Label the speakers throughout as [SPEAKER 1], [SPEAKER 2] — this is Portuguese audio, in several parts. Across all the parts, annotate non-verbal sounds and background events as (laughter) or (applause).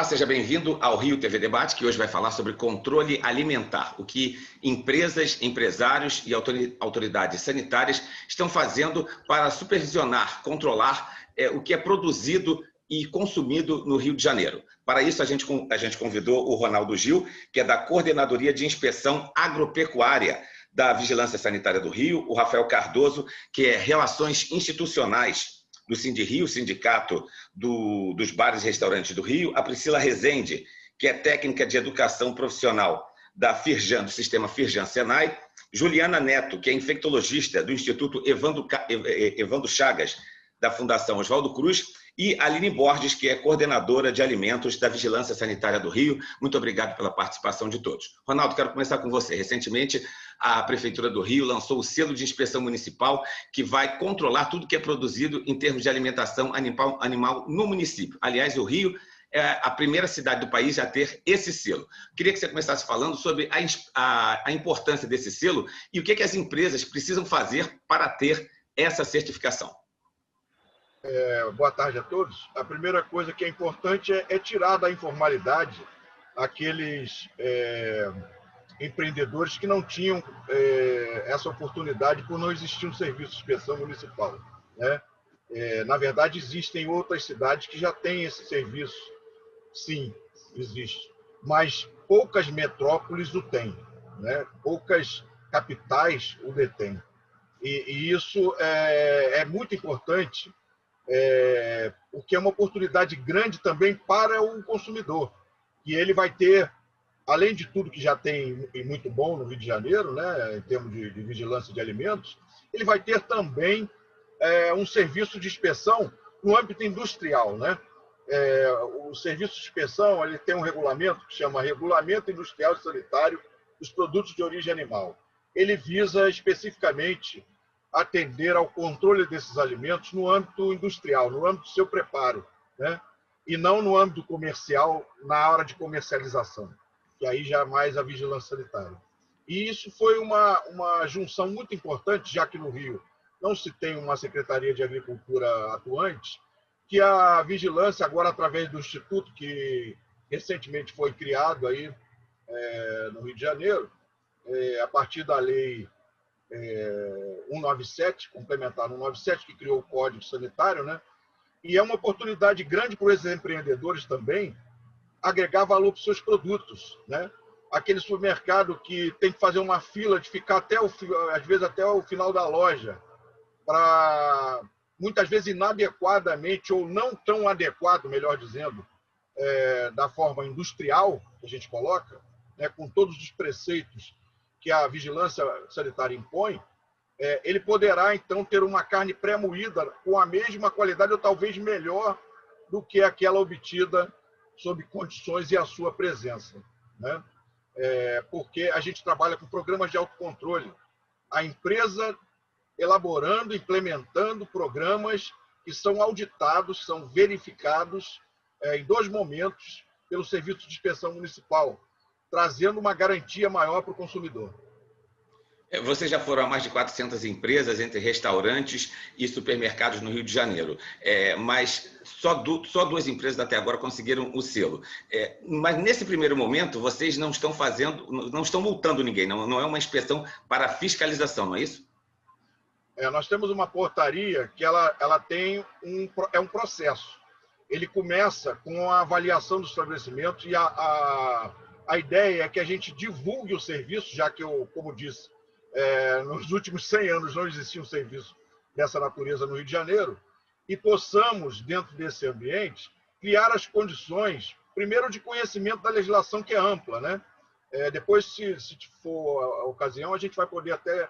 [SPEAKER 1] Olá, seja bem-vindo ao Rio TV Debate, que hoje vai falar sobre controle alimentar, o que empresas, empresários e autoridades sanitárias estão fazendo para supervisionar, controlar é, o que é produzido e consumido no Rio de Janeiro. Para isso, a gente, a gente convidou o Ronaldo Gil, que é da Coordenadoria de Inspeção Agropecuária da Vigilância Sanitária do Rio, o Rafael Cardoso, que é Relações Institucionais do Cindy Rio, Sindicato do, dos Bares e Restaurantes do Rio, a Priscila Rezende, que é técnica de educação profissional da Firjan, do sistema Firjan Senai, Juliana Neto, que é infectologista do Instituto Evando, Evando Chagas, da Fundação Oswaldo Cruz, e Aline Borges, que é coordenadora de alimentos da Vigilância Sanitária do Rio. Muito obrigado pela participação de todos. Ronaldo, quero começar com você. Recentemente, a Prefeitura do Rio lançou o selo de inspeção municipal que vai controlar tudo que é produzido em termos de alimentação animal, animal no município. Aliás, o Rio é a primeira cidade do país a ter esse selo. Queria que você começasse falando sobre a, a, a importância desse selo e o que, é que as empresas precisam fazer para ter essa certificação.
[SPEAKER 2] É, boa tarde a todos. A primeira coisa que é importante é, é tirar da informalidade aqueles é, empreendedores que não tinham é, essa oportunidade por não existir um serviço de inspeção municipal. Né? É, na verdade, existem outras cidades que já têm esse serviço. Sim, existe. Mas poucas metrópoles o têm. Né? Poucas capitais o detêm. E, e isso é, é, muito importante, é, porque é uma oportunidade grande também para o consumidor, que ele vai ter além de tudo que já tem e muito bom no Rio de Janeiro, né, em termos de, de vigilância de alimentos, ele vai ter também é, um serviço de inspeção no âmbito industrial, né? É, o serviço de inspeção ele tem um regulamento que chama Regulamento Industrial e Sanitário dos Produtos de Origem Animal. Ele visa especificamente atender ao controle desses alimentos no âmbito industrial, no âmbito do seu preparo, né? e não no âmbito comercial, na hora de comercialização que aí já é mais a vigilância sanitária. E isso foi uma, uma junção muito importante, já que no Rio não se tem uma Secretaria de Agricultura atuante, que a vigilância, agora através do Instituto, que recentemente foi criado aí é, no Rio de Janeiro, é, a partir da lei é, 197, complementar 197, que criou o Código Sanitário, né? E é uma oportunidade grande para os empreendedores também, agregar valor para os seus produtos, né? Aquele supermercado que tem que fazer uma fila de ficar até o às vezes até o final da loja para muitas vezes inadequadamente ou não tão adequado, melhor dizendo, é, da forma industrial que a gente coloca, né, com todos os preceitos que a vigilância sanitária impõe, é, ele poderá então ter uma carne pré-moída com a mesma qualidade ou talvez melhor do que aquela obtida sob condições e a sua presença. Né? É, porque a gente trabalha com programas de autocontrole. A empresa elaborando, implementando programas que são auditados, são verificados é, em dois momentos pelo Serviço de Inspeção Municipal, trazendo uma garantia maior para o consumidor.
[SPEAKER 1] É, vocês já foram a mais de 400 empresas, entre restaurantes e supermercados no Rio de Janeiro, é, mas só, só, duas empresas até agora conseguiram o selo. É, mas nesse primeiro momento, vocês não estão fazendo, não estão multando ninguém, não, não é uma inspeção para fiscalização, não é isso?
[SPEAKER 2] É, nós temos uma portaria que ela, ela tem um, é um processo. Ele começa com a avaliação dos estabelecimentos e a, a, a ideia é que a gente divulgue o serviço, já que eu, como disse, é, nos últimos 100 anos não existia um serviço dessa natureza no Rio de Janeiro, e possamos, dentro desse ambiente, criar as condições, primeiro, de conhecimento da legislação, que é ampla. Né? É, depois, se, se, for a ocasião, a gente vai poder até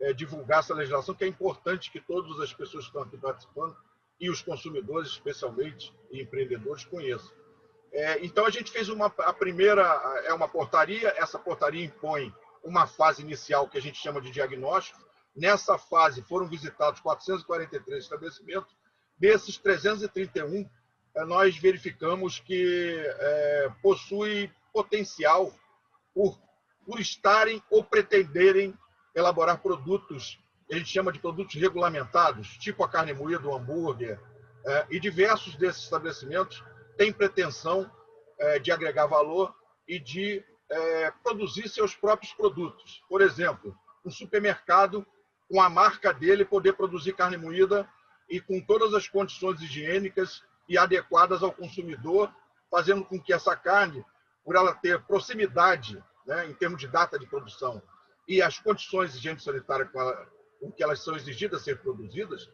[SPEAKER 2] é, divulgar essa legislação, que é importante que todas as pessoas que estão aqui participando, e os consumidores, especialmente, e empreendedores, conheçam. É, então, a gente fez uma, a primeira, é uma portaria, essa portaria impõe uma fase inicial que a gente chama de diagnóstico. Nessa fase foram visitados 443 estabelecimentos. Desses 331, eh, nós verificamos que é, possui potencial por, por estarem ou pretenderem elaborar produtos, a gente chama de produtos regulamentados, tipo a carne moída, o hambúrguer, é, e diversos desses estabelecimentos têm pretensão é, de agregar valor e de é, produzir seus próprios produtos. Por exemplo, um supermercado com a marca dele poder produzir carne moída e com todas as condições higiênicas e adequadas ao consumidor, fazendo com que essa carne, por ela ter proximidade né, em termos de data de produção e as condições higiênico-sanitárias com que elas são exigidas a ser produzidas,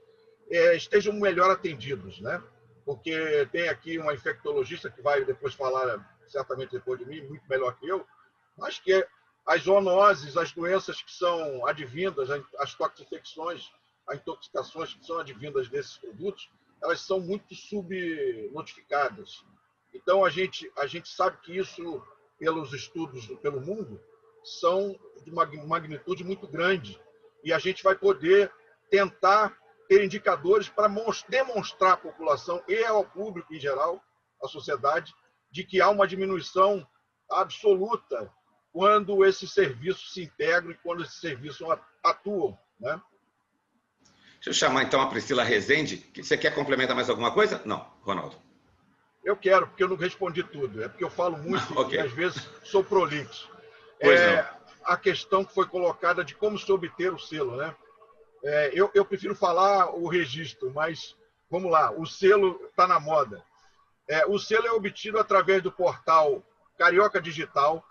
[SPEAKER 2] é, estejam melhor atendidos, né? Porque tem aqui uma infectologista que vai depois falar, certamente depois de mim, muito melhor que eu, mas que as zoonoses, as doenças que são advindas, as toxinfecções, as intoxicações que são advindas desses produtos, elas são muito subnotificadas. Então, a gente, a gente sabe que isso, pelos estudos pelo mundo, são de uma magnitude muito grande. E a gente vai poder tentar ter indicadores para demonstrar à população e ao público em geral, à sociedade, de que há uma diminuição absoluta quando esses serviços se integram e quando esses serviços atuam. Né?
[SPEAKER 1] Deixa eu chamar então a Priscila Rezende. Você quer complementar mais alguma coisa? Não, Ronaldo.
[SPEAKER 2] Eu quero, porque eu não respondi tudo. É porque eu falo muito (laughs) okay. e às vezes sou prolixo. Pois é, não. A questão que foi colocada de como se obter o selo, né? É, eu, eu, prefiro falar o registro, mas vamos lá, o selo está na moda. É, o selo é obtido através do portal Carioca Digital,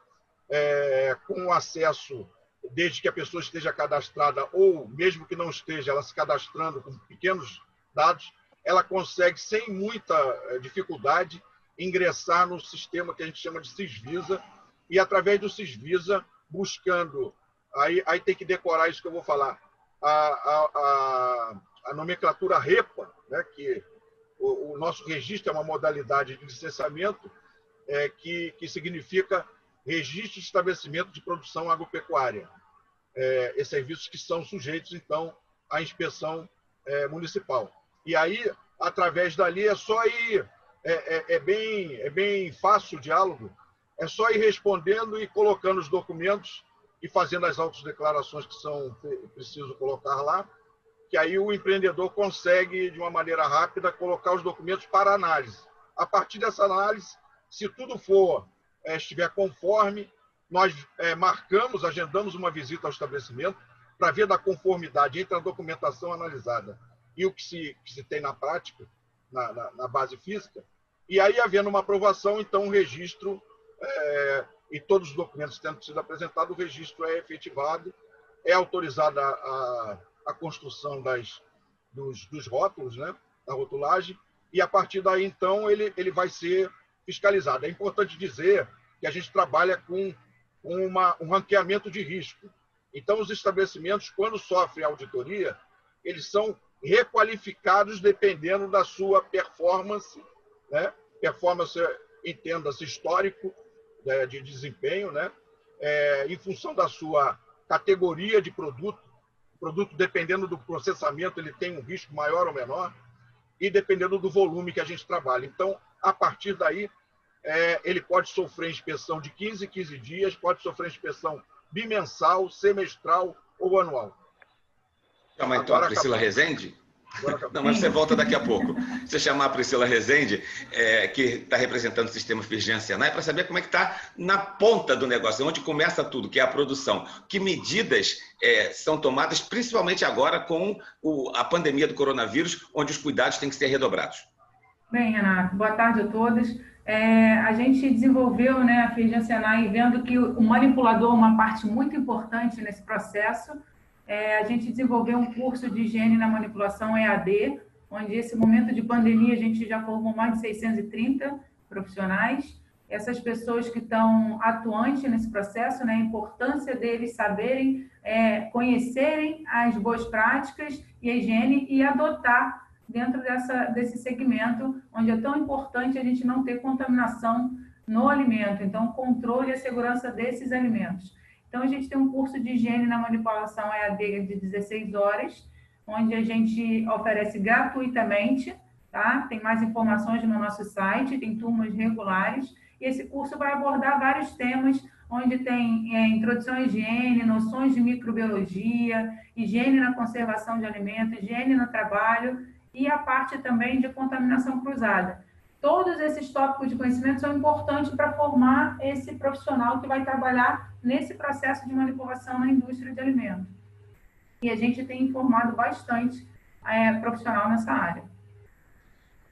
[SPEAKER 2] é, com acesso, desde que a pessoa esteja cadastrada, ou mesmo que não esteja, ela se cadastrando com pequenos dados, ela consegue, sem muita é, dificuldade, ingressar no sistema que a gente chama de Cisvisa, e através do Cisvisa, buscando, aí, aí tem que decorar isso que eu vou falar, a, a, a, a nomenclatura REPA, né, que o, o, nosso registro é uma modalidade de licenciamento é, que, que significa registro de estabelecimento de produção agropecuária. É, e serviços que são sujeitos, então, à inspeção é, municipal. E aí, através dali, é só ir, é, é, é, bem, é bem fácil o diálogo, é só ir respondendo e colocando os documentos e fazendo as autodeclarações que são preciso colocar lá, que aí o empreendedor consegue, de uma maneira rápida, colocar os documentos para análise. A partir dessa análise, se tudo for é, estiver conforme, nós é, marcamos, agendamos uma visita ao estabelecimento para ver da conformidade entre a documentação analisada e o que se, que se tem na prática, na, na, na base física. E aí, havendo uma aprovação, então o registro é, e todos os documentos tendo sido apresentados, o registro é efetivado, é autorizada a, a, construção das, dos, dos rótulos, né, da rotulagem, e a partir daí, então, ele, ele vai ser fiscalizado. É importante dizer que a gente trabalha com uma, um ranqueamento de risco. Então, os estabelecimentos, quando sofrem auditoria, eles são requalificados dependendo da sua performance, né? performance, entenda-se, histórico? De desempenho, né? É, em função da sua categoria de produto. O produto, dependendo do processamento, ele tem um risco maior ou menor, e dependendo do volume que a gente trabalha. Então, a partir daí, é, ele pode sofrer inspeção de 15 em 15 dias, pode sofrer inspeção bimensal, semestral ou anual.
[SPEAKER 1] Então a Priscila acabou. Rezende? Não, mas você volta daqui a pouco. Você chamar a Priscila Rezende, é, que está representando o sistema Firjan Senai, para saber como é que está na ponta do negócio, onde começa tudo, que é a produção. Que medidas é, são tomadas, principalmente agora com o, a pandemia do coronavírus, onde os cuidados têm que ser redobrados.
[SPEAKER 3] Bem, Renato, boa tarde a todos. É, a gente desenvolveu né, a Firjan Senai vendo que o manipulador é uma parte muito importante nesse processo. É, a gente desenvolveu um curso de higiene na manipulação EAD, onde esse momento de pandemia a gente já formou mais de 630 profissionais. Essas pessoas que estão atuantes nesse processo, né, a importância deles saberem, é, conhecerem as boas práticas e a higiene e adotar dentro dessa, desse segmento, onde é tão importante a gente não ter contaminação no alimento. Então, controle e a segurança desses alimentos. Então, a gente tem um curso de higiene na manipulação EAD de 16 horas, onde a gente oferece gratuitamente, tá? Tem mais informações no nosso site, tem turmas regulares, e esse curso vai abordar vários temas, onde tem é, introdução à higiene, noções de microbiologia, higiene na conservação de alimentos, higiene no trabalho, e a parte também de contaminação cruzada. Todos esses tópicos de conhecimento são importantes para formar esse profissional que vai trabalhar nesse processo de manipulação na indústria de alimentos. E a gente tem informado bastante é, profissional nessa área.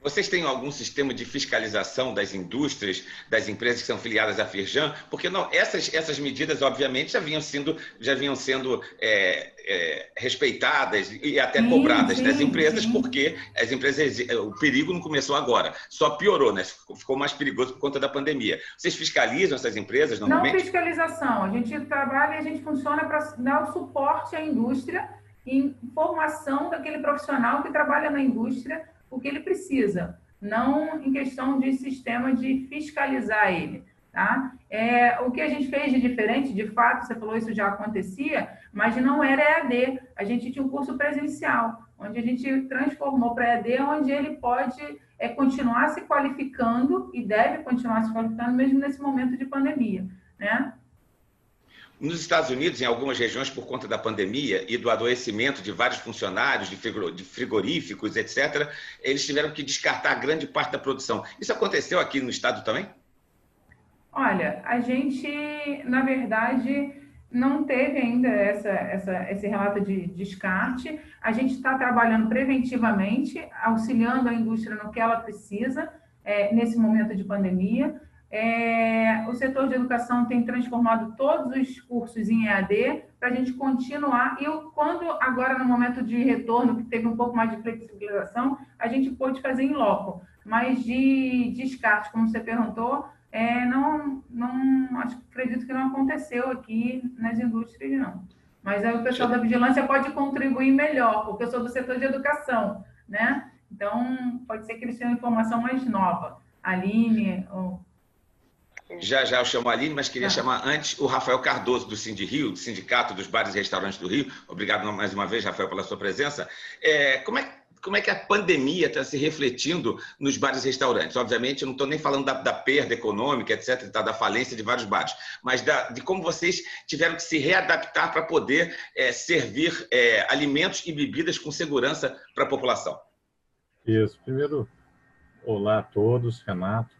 [SPEAKER 1] Vocês têm algum sistema de fiscalização das indústrias, das empresas que são filiadas à Firjan? Porque não, essas, essas medidas, obviamente, já vinham sendo, já vinham sendo é, é, respeitadas e até sim, cobradas sim, das empresas, sim. porque as empresas, o perigo não começou agora, só piorou, né? Ficou mais perigoso por conta da pandemia. Vocês fiscalizam essas empresas normalmente?
[SPEAKER 3] Não fiscalização, a gente trabalha e a gente funciona para dar o suporte à indústria em formação daquele profissional que trabalha na indústria o que ele precisa, não em questão de sistema de fiscalizar ele. Tá? É, o que a gente fez de diferente, de fato, você falou isso já acontecia, mas não era EAD. A gente tinha um curso presencial, onde a gente transformou para EAD, onde ele pode é, continuar se qualificando e deve continuar se qualificando mesmo nesse momento de pandemia. Né?
[SPEAKER 1] Nos Estados Unidos, em algumas regiões, por conta da pandemia e do adoecimento de vários funcionários de frigoríficos, etc., eles tiveram que descartar grande parte da produção. Isso aconteceu aqui no estado também?
[SPEAKER 3] Olha, a gente, na verdade, não teve ainda essa, essa, esse relato de descarte. A gente está trabalhando preventivamente, auxiliando a indústria no que ela precisa é, nesse momento de pandemia. É, o setor de educação tem transformado todos os cursos em EAD para a gente continuar. E quando agora, no momento de retorno, que teve um pouco mais de flexibilização, a gente pôde fazer em loco. Mas de descarte, como você perguntou, é, não, não acho, acredito que não aconteceu aqui nas indústrias, não. Mas aí o pessoal da vigilância pode contribuir melhor, porque eu sou do setor de educação, né? Então, pode ser que eles tenham informação mais nova. Aline, ou
[SPEAKER 1] já já eu chamo a Aline, mas queria ah. chamar antes o Rafael Cardoso, do Cindy Rio, do Sindicato dos Bares e Restaurantes do Rio. Obrigado mais uma vez, Rafael, pela sua presença. É, como, é, como é que a pandemia está se refletindo nos bares e restaurantes? Obviamente, eu não estou nem falando da, da, perda econômica, etc., tá, da falência de vários bares, mas da, de como vocês tiveram que se readaptar para poder é, servir é, alimentos e bebidas com segurança para a população.
[SPEAKER 4] Isso. Primeiro, olá a todos, Renato.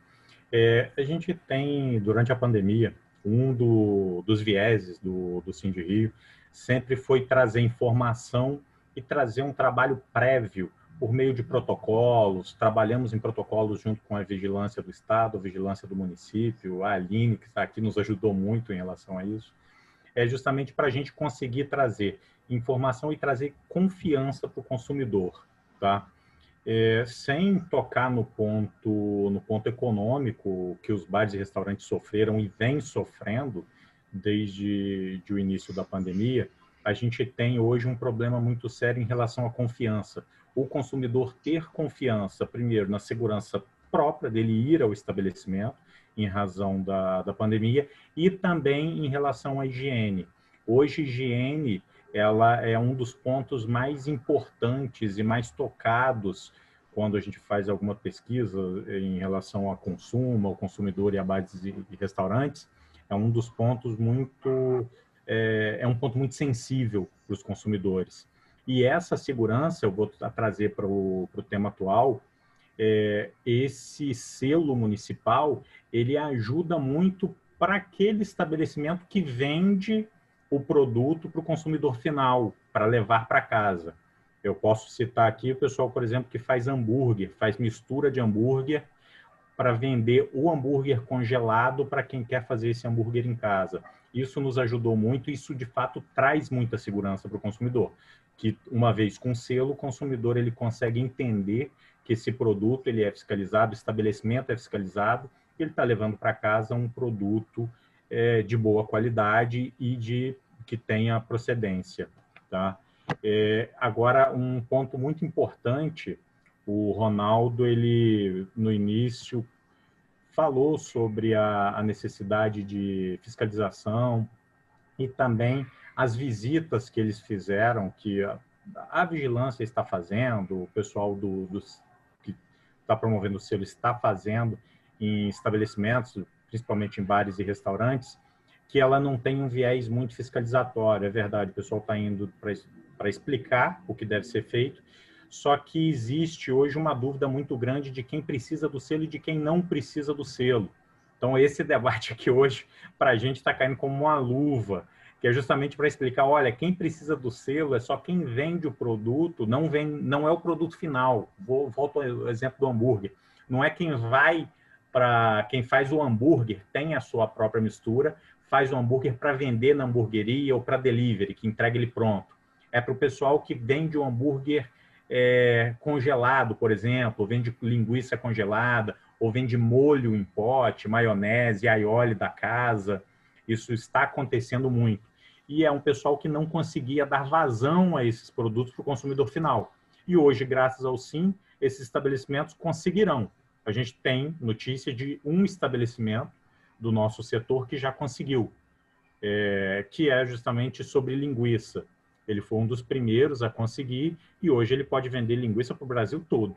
[SPEAKER 4] É, a gente tem, durante a pandemia, um do, dos vieses do, do Cindy Rio sempre foi trazer informação e trazer um trabalho prévio por meio de protocolos. Trabalhamos em protocolos junto com a vigilância do Estado, a vigilância do município, a Aline, que está aqui, nos ajudou muito em relação a isso. É justamente para a gente conseguir trazer informação e trazer confiança para o consumidor, tá? É, sem tocar no ponto, no ponto econômico que os bares e restaurantes sofreram e vêm sofrendo desde de o início da pandemia, a gente tem hoje um problema muito sério em relação à confiança. O consumidor ter confiança, primeiro, na segurança própria dele ir ao estabelecimento, em razão da, da pandemia, e também em relação à higiene. Hoje, higiene ela é um dos pontos mais importantes e mais tocados quando a gente faz alguma pesquisa em relação ao consumo, ao consumidor e a bares e restaurantes. É um dos pontos muito é, é um ponto muito sensível para os consumidores. E essa segurança, eu vou trazer para o tema atual, é, esse selo municipal, ele ajuda muito para aquele estabelecimento que vende o produto para o consumidor final, para levar para casa. Eu posso citar aqui o pessoal, por exemplo, que faz hambúrguer, faz mistura de hambúrguer para vender o hambúrguer congelado para quem quer fazer esse hambúrguer em casa. Isso nos ajudou muito, isso de fato traz muita segurança para o consumidor, que uma vez com selo, o consumidor ele consegue entender que esse produto ele é fiscalizado, o estabelecimento é fiscalizado, ele está levando para casa um produto é, de boa qualidade e de que tenha procedência, tá? É, agora, um ponto muito importante, o Ronaldo, ele no início falou sobre a, a necessidade de fiscalização e também as visitas que eles fizeram, que a, a vigilância está fazendo, o pessoal do, do que está promovendo o selo está fazendo em estabelecimentos, principalmente em bares e restaurantes, que ela não tem um viés muito fiscalizatório. É verdade, o pessoal está indo para explicar o que deve ser feito, Só que existe hoje uma dúvida muito grande de quem precisa do selo e de quem não precisa do selo. Então, esse (laughs) debate aqui hoje, para a gente, está caindo como uma luva, que é justamente para explicar, olha, quem precisa do selo é só quem vende o produto, não, vem, não é o produto final. Vou, volto ao exemplo do hambúrguer. Não é quem vai para... Quem faz o hambúrguer tem a sua própria mistura, faz o hambúrguer para vender na hamburgueria ou para delivery, que entrega ele pronto. É para o pessoal que vende o hambúrguer é, congelado, por exemplo, vende linguiça congelada, ou vende molho em pote, maionese, aioli da casa. Isso está acontecendo muito. E é um pessoal que não conseguia dar vazão a esses produtos para o consumidor final. E hoje, graças ao SIM, esses estabelecimentos conseguirão. A gente tem notícia de um estabelecimento do nosso setor que já conseguiu, é, que é justamente sobre linguiça. Ele foi um dos primeiros a conseguir e hoje ele pode vender linguiça para o Brasil todo,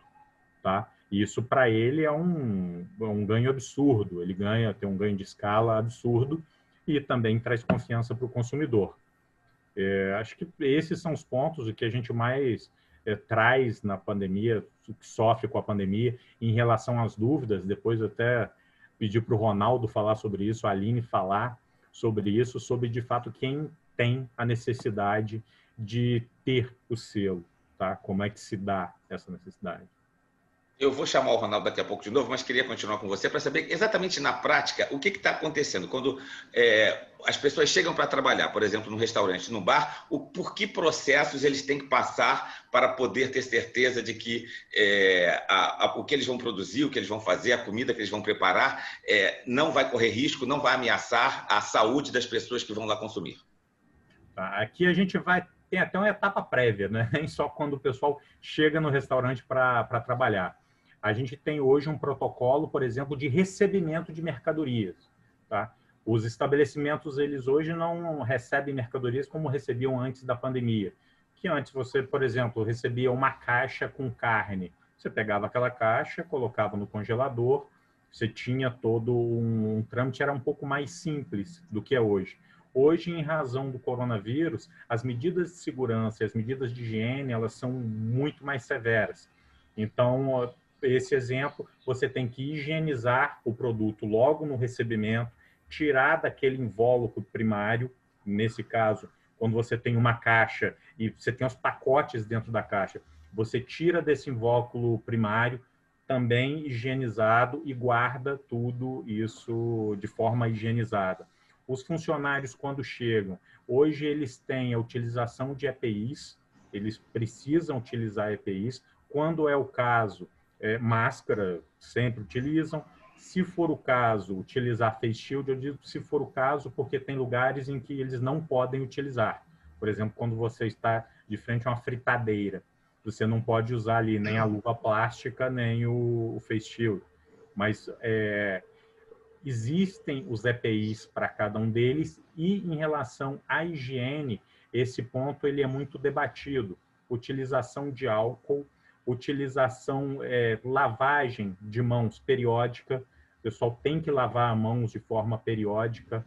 [SPEAKER 4] tá? Isso para ele é um, um ganho absurdo. Ele ganha, tem um ganho de escala absurdo e também traz confiança para o consumidor. É, acho que esses são os pontos que a gente mais é, traz na pandemia, que sofre com a pandemia, em relação às dúvidas. Depois até pedir para o Ronaldo falar sobre isso, a Aline falar sobre isso, sobre de fato quem tem a necessidade de ter o selo, tá? Como é que se dá essa necessidade?
[SPEAKER 1] Eu vou chamar o Ronaldo daqui a pouco de novo, mas queria continuar com você para saber exatamente na prática o que está acontecendo quando é, as pessoas chegam para trabalhar, por exemplo, no restaurante, no bar, o, por que processos eles têm que passar para poder ter certeza de que é, a, a, o que eles vão produzir, o que eles vão fazer, a comida que eles vão preparar, é, não vai correr risco, não vai ameaçar a saúde das pessoas que vão lá consumir.
[SPEAKER 4] Tá, aqui a gente vai tem até uma etapa prévia, né? nem (laughs) só quando o pessoal chega no restaurante para trabalhar a gente tem hoje um protocolo, por exemplo, de recebimento de mercadorias. Tá? Os estabelecimentos, eles hoje não recebem mercadorias como recebiam antes da pandemia. Que antes você, por exemplo, recebia uma caixa com carne. Você pegava aquela caixa, colocava no congelador, você tinha todo um, um trâmite, era um pouco mais simples do que é hoje. Hoje, em razão do coronavírus, as medidas de segurança e as medidas de higiene, elas são muito mais severas. Então, esse exemplo, você tem que higienizar o produto logo no recebimento, tirar daquele invólucro primário, nesse caso, quando você tem uma caixa e você tem os pacotes dentro da caixa, você tira desse invólucro primário, também higienizado e guarda tudo isso de forma higienizada. Os funcionários, quando chegam, hoje eles têm a utilização de EPIs, eles precisam utilizar EPIs. Quando é o caso, é, máscara, sempre utilizam. Se for o caso, utilizar face shield, eu digo se for o caso, porque tem lugares em que eles não podem utilizar. Por exemplo, quando você está de frente a uma fritadeira, você não pode usar ali nem a luva plástica, nem o, o face shield. Mas é, existem os EPIs para cada um deles e em relação à higiene, esse ponto ele é muito debatido. Utilização de álcool utilização, é, lavagem de mãos periódica. O pessoal tem que lavar as mãos de forma periódica,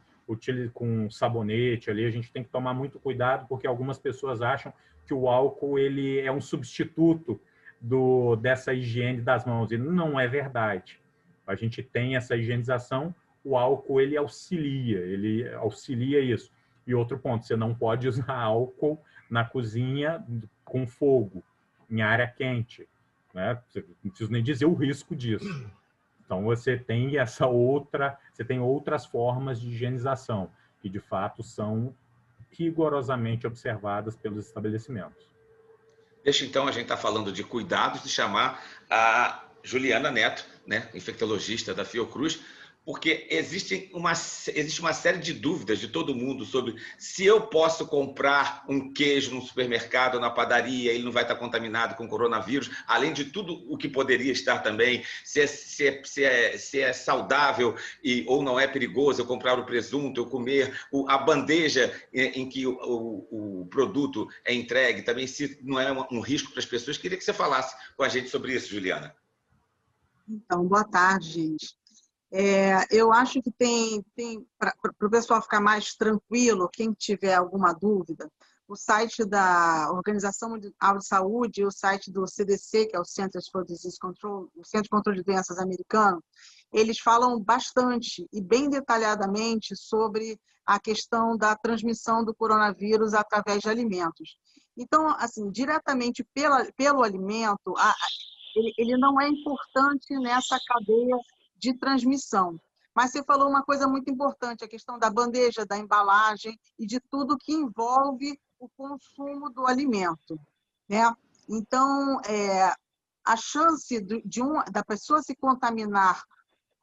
[SPEAKER 4] com sabonete ali. A gente tem que tomar muito cuidado, porque algumas pessoas acham que o álcool ele é um substituto do, dessa higiene das mãos. E não é verdade. A gente tem essa higienização, o álcool ele auxilia, ele auxilia isso. E outro ponto, você não pode usar álcool na cozinha com fogo em área quente. Né? Não preciso nem dizer o risco disso. Então, você tem essa outra, você tem outras formas de higienização, que de fato são rigorosamente observadas pelos estabelecimentos.
[SPEAKER 1] Deixa então a gente estar tá falando de cuidados de chamar a Juliana Neto, né, infectologista da Fiocruz, porque existe uma, existe uma série de dúvidas de todo mundo sobre se eu posso comprar um queijo no supermercado, na padaria, ele não vai estar contaminado com coronavírus, além de tudo o que poderia estar também, se é, se é, se é, se é saudável e, ou não é perigoso eu comprar o presunto, eu comer o, a bandeja em, que o, o, o, produto é entregue, também se não é um risco para as pessoas. Queria que você falasse com a gente sobre isso, Juliana.
[SPEAKER 5] Então, boa tarde, gente. É, eu acho que tem, tem para o pessoal ficar mais tranquilo, quem tiver alguma dúvida, o site da Organização Mundial de Saúde e o site do CDC, que é o Centers for Disease Control, o Centro de Controle de Doenças americano, eles falam bastante e bem detalhadamente sobre a questão da transmissão do coronavírus através de alimentos. Então, assim, diretamente pela, pelo alimento, a, ele, ele não é importante nessa cadeia de transmissão. Mas você falou uma coisa muito importante, a questão da bandeja, da embalagem e de tudo que envolve o consumo do alimento. Né? Então, é, a chance de, um, da pessoa se contaminar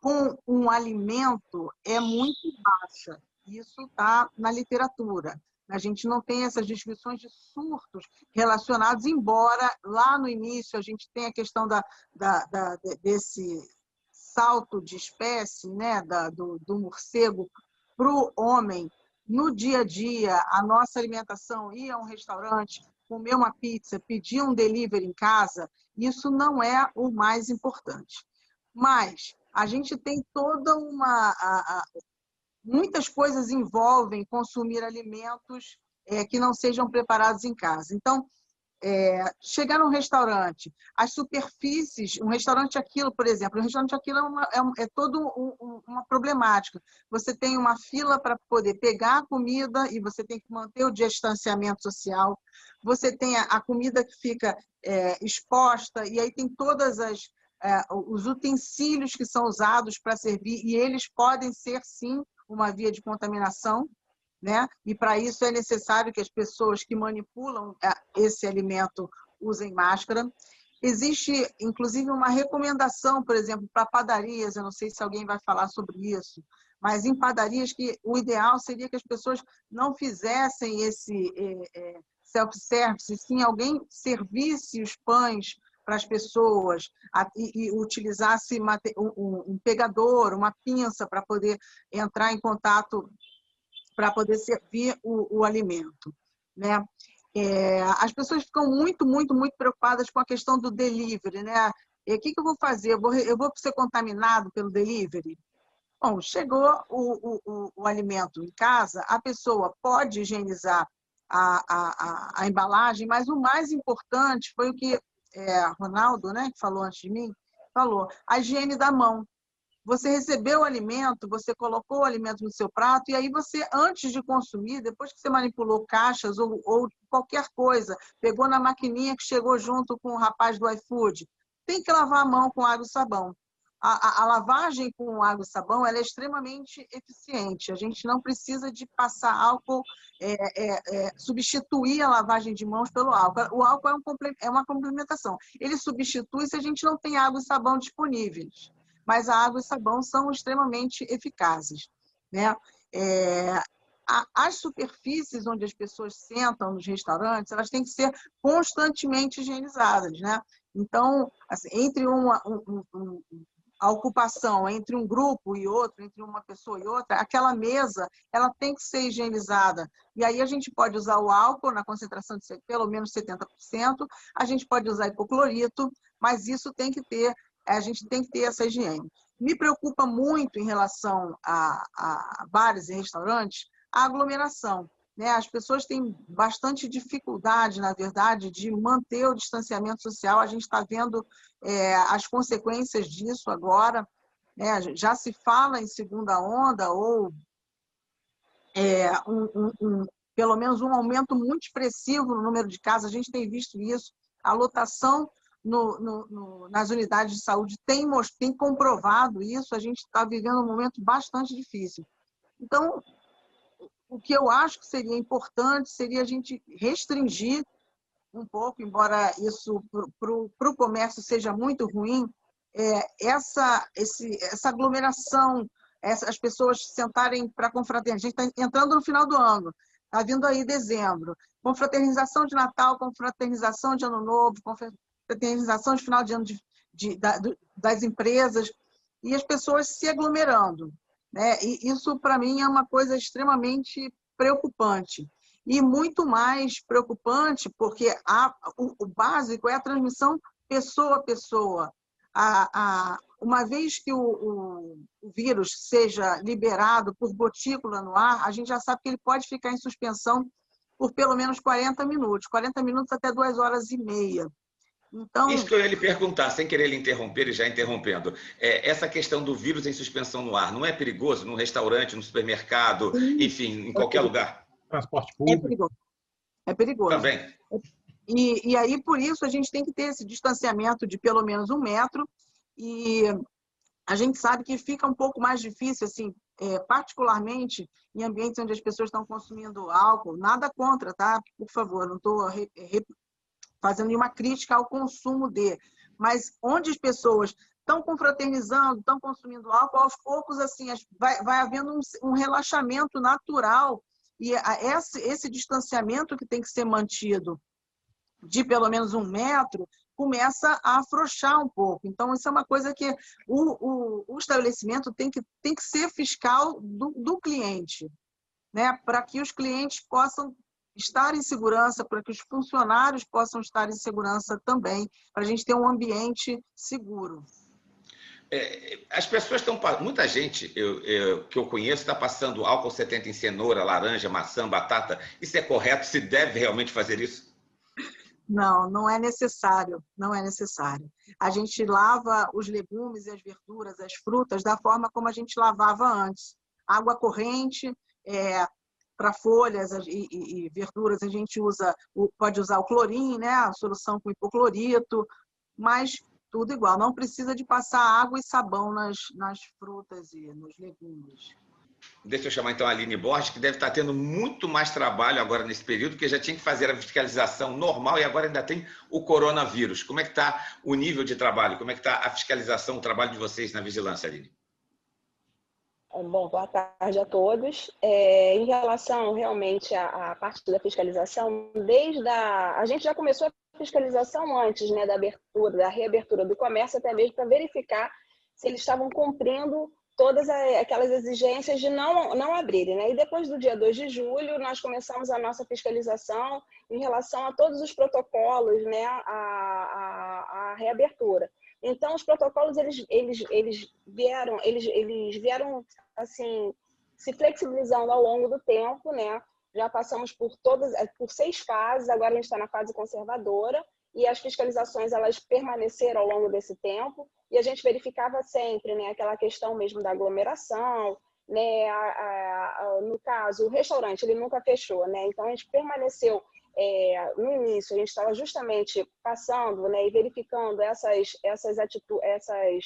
[SPEAKER 5] com um alimento é muito baixa. Isso está na literatura. A gente não tem essas descrições de surtos relacionados, embora lá no início a gente tenha a questão da, da, da desse salto de espécie, né, da, do, do morcego para o homem. No dia a dia, a nossa alimentação, ir a um restaurante, comer uma pizza, pedir um delivery em casa, isso não é o mais importante. Mas a gente tem toda uma. A, a, muitas coisas envolvem consumir alimentos é, que não sejam preparados em casa. Então, é, chegar num restaurante, as superfícies, um restaurante aquilo, por exemplo, um restaurante aquilo é, uma, é, é todo um, uma problemática. Você tem uma fila para poder pegar a comida e você tem que manter o distanciamento social. Você tem a, a comida que fica é, exposta e aí tem todas as é, os utensílios que são usados para servir e eles podem ser sim uma via de contaminação, né? E para isso é necessário que as pessoas que manipulam é, esse alimento usem máscara. Existe, inclusive, uma recomendação, por exemplo, para padarias, eu não sei se alguém vai falar sobre isso, mas em padarias que o ideal seria que as pessoas não fizessem esse é, é, self-service, sim alguém servisse os pães para as pessoas e, utilizasse um pegador, uma pinça para poder entrar em contato, para poder servir o, o alimento. Né? É, as pessoas ficam muito, muito, muito preocupadas com a questão do delivery. Né? E o que, que eu vou fazer? Eu vou, eu vou ser contaminado pelo delivery? Bom, chegou o, o, o, alimento em casa, a pessoa pode higienizar a, a, a, a, embalagem, mas o mais importante foi o que é, Ronaldo, né, que falou antes de mim, falou, a higiene da mão. Você recebeu o alimento, você colocou o alimento no seu prato, e aí você, antes de consumir, depois que você manipulou caixas ou, ou qualquer coisa, pegou na maquininha que chegou junto com o rapaz do iFood, tem que lavar a mão com água e sabão a, a, lavagem com água e sabão é extremamente eficiente. A gente não precisa de passar álcool, é, é, é, substituir a lavagem de mãos pelo álcool. O álcool é, um, é uma complementação. Ele substitui se a gente não tem água e sabão disponíveis. Mas a água e sabão são extremamente eficazes. Né? É, as superfícies onde as pessoas sentam nos restaurantes, elas têm que ser constantemente higienizadas, né? Então, assim, entre uma, um, um, a ocupação entre um grupo e outro, entre uma pessoa e outra, aquela mesa ela tem que ser higienizada. E aí a gente pode usar o álcool na concentração de pelo menos 70%, a gente pode usar hipoclorito, mas isso tem que ter, a gente tem que ter essa higiene. Me preocupa muito em relação a, a bares e restaurantes a aglomeração. Né? As pessoas têm bastante dificuldade, na verdade, de manter o distanciamento social. A gente está vendo é, as consequências disso agora. Né? Já se fala em segunda onda ou é, um, um, um, pelo menos um aumento muito expressivo no número de casos. A gente tem visto isso. A lotação no, no, no, nas unidades de saúde tem, tem comprovado isso. A gente está vivendo um momento bastante difícil. Então, o que eu acho que seria importante seria a gente restringir um pouco, embora isso para o comércio seja muito ruim, é, essa, esse, essa aglomeração, essa, as pessoas sentarem para confraternizar. A gente está entrando no final do ano, está vindo aí dezembro. Confraternização de Natal, confraternização de Ano Novo, confraternização de final de ano de, de, da, das empresas, e as pessoas se aglomerando. Né? E isso, para mim, é uma coisa extremamente preocupante. E muito mais preocupante porque a, o, o, básico é a transmissão pessoa a pessoa. A, a, uma vez que o, o, o, vírus seja liberado por gotícula no ar, a gente já sabe que ele pode ficar em suspensão por pelo menos 40 minutos, 40 minutos até duas horas e meia.
[SPEAKER 1] Então... Isso que eu ia lhe perguntar, sem querer lhe interromper e já interrompendo. É, essa questão do vírus em suspensão no ar, não é perigoso num restaurante, no supermercado, Sim, enfim, em é qualquer lugar?
[SPEAKER 4] Transporte público.
[SPEAKER 5] É perigoso. É perigoso.
[SPEAKER 1] Também.
[SPEAKER 5] E, e aí, por isso, a gente tem que ter esse distanciamento de pelo menos um metro. E a gente sabe que fica um pouco mais difícil, assim, é, particularmente em ambientes onde as pessoas estão consumindo álcool. Nada contra, tá? Por favor, não estou fazendo nenhuma crítica ao consumo de, mas onde as pessoas estão confraternizando, estão consumindo álcool, aos poucos assim vai, vai havendo um, um relaxamento natural e esse, esse distanciamento que tem que ser mantido de pelo menos um metro começa a afrouxar um pouco. Então, isso é uma coisa que o, o, o estabelecimento tem que, tem que ser fiscal do, do cliente, né? para que os clientes possam estar em segurança, para que os funcionários possam estar em segurança também, para a gente ter um ambiente seguro.
[SPEAKER 1] É, as pessoas estão. Muita gente eu, eu, que eu conheço está passando álcool 70 em cenoura, laranja, maçã, batata. Isso é correto? Se deve realmente fazer isso?
[SPEAKER 5] Não, não é necessário, não é necessário. A gente lava os legumes e as verduras, as frutas, da forma como a gente lavava antes. Água corrente, é, para folhas e, e, e, verduras, a gente usa, pode usar o clorim, né? a solução com hipoclorito, mas tudo igual. Não precisa de passar água e sabão nas, nas frutas e nos legumes.
[SPEAKER 1] Deixa eu chamar então a Aline Borges, que deve estar tendo muito mais trabalho agora nesse período, porque já tinha que fazer a fiscalização normal e agora ainda tem o coronavírus. Como é que está o nível de trabalho? Como é que está a fiscalização, o trabalho de vocês na vigilância, Aline?
[SPEAKER 6] Bom, boa tarde a todos. É, em relação realmente à, à, parte da fiscalização, desde a. A gente já começou a fiscalização antes né, da abertura, da reabertura do comércio, até mesmo para verificar se eles estavam cumprindo todas aquelas exigências de não, não abrirem. Né? E depois do dia 2 de julho, nós começamos a nossa fiscalização em relação a todos os protocolos, né, a, a, a reabertura. Então, os protocolos, eles, eles, eles vieram, eles, eles vieram, assim, se flexibilizando ao longo do tempo, né? Já passamos por todas, por seis fases, agora a gente está na fase conservadora, e as fiscalizações elas permaneceram ao longo desse tempo e a gente verificava sempre né aquela questão mesmo da aglomeração né a, a, a, no caso o restaurante ele nunca fechou né então a gente permaneceu é, no início a gente estava justamente passando né e verificando essas essas atitudes essas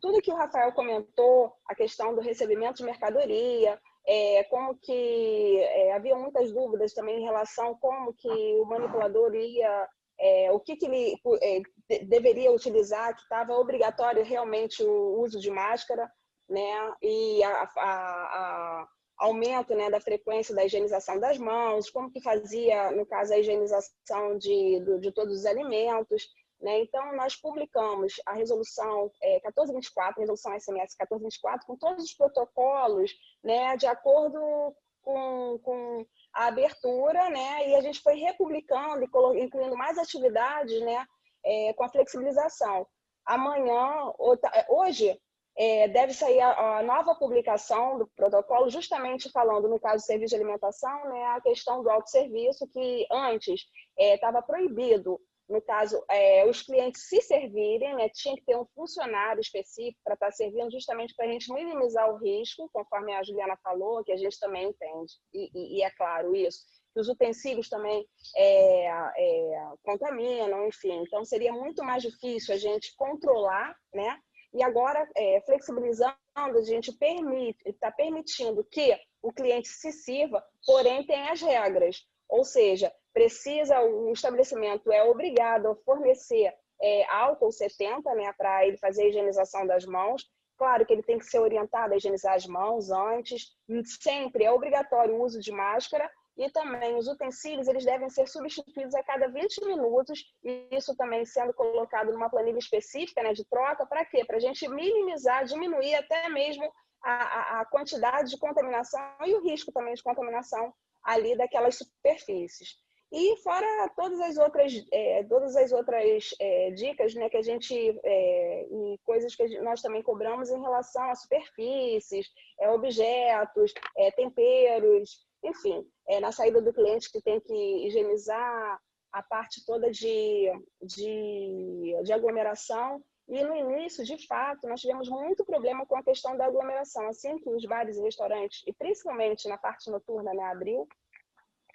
[SPEAKER 6] tudo que o Rafael comentou a questão do recebimento de mercadoria é, como que é, havia muitas dúvidas também em relação como que o manipulador ia é, o que, que ele é, deveria utilizar, que estava obrigatório realmente o uso de máscara, né? E a, a, a aumento né, da frequência da higienização das mãos, como que fazia, no caso, a higienização de, de, de todos os alimentos. Né? Então, nós publicamos a resolução é, 1424, resolução SMS 1424, com todos os protocolos né, de acordo com, com a abertura, né? E a gente foi republicando e incluindo mais atividades, né? É, com a flexibilização. Amanhã, é, hoje, é, deve sair a, a, nova publicação do protocolo, justamente falando, no caso do serviço de alimentação, né, a questão do autosserviço, que antes estava é, proibido no caso, é, os clientes se servirem, né, tinha que ter um funcionário específico para estar tá servindo, justamente para a gente minimizar o risco, conforme a Juliana falou, que a gente também entende, e, e, e é claro isso, que os utensílios também é, é, contaminam, enfim. Então, seria muito mais difícil a gente controlar, né? E agora, é, flexibilizando, a gente permite, está permitindo que o cliente se sirva, porém tem as regras. Ou seja, precisa, o estabelecimento é obrigado a fornecer é, álcool 70, né, para ele fazer a higienização das mãos. Claro que ele tem que ser orientado a higienizar as mãos antes. Sempre é obrigatório o uso de máscara e também os utensílios eles devem ser substituídos a cada 20 minutos e isso também sendo colocado numa planilha específica né, de troca para quê? Para a gente minimizar, diminuir até mesmo a, a, quantidade de contaminação e o risco também de contaminação ali daquelas superfícies. E fora todas as outras, é, todas as outras é, dicas né, que a gente, é, e coisas que nós também cobramos em relação a superfícies, é, objetos, é, temperos, enfim, é, na saída do cliente que tem que higienizar a parte toda de, de, de aglomeração. E no início, de fato, nós tivemos muito problema com a questão da aglomeração. Assim que os bares e restaurantes, e principalmente na parte noturna, né, abriu,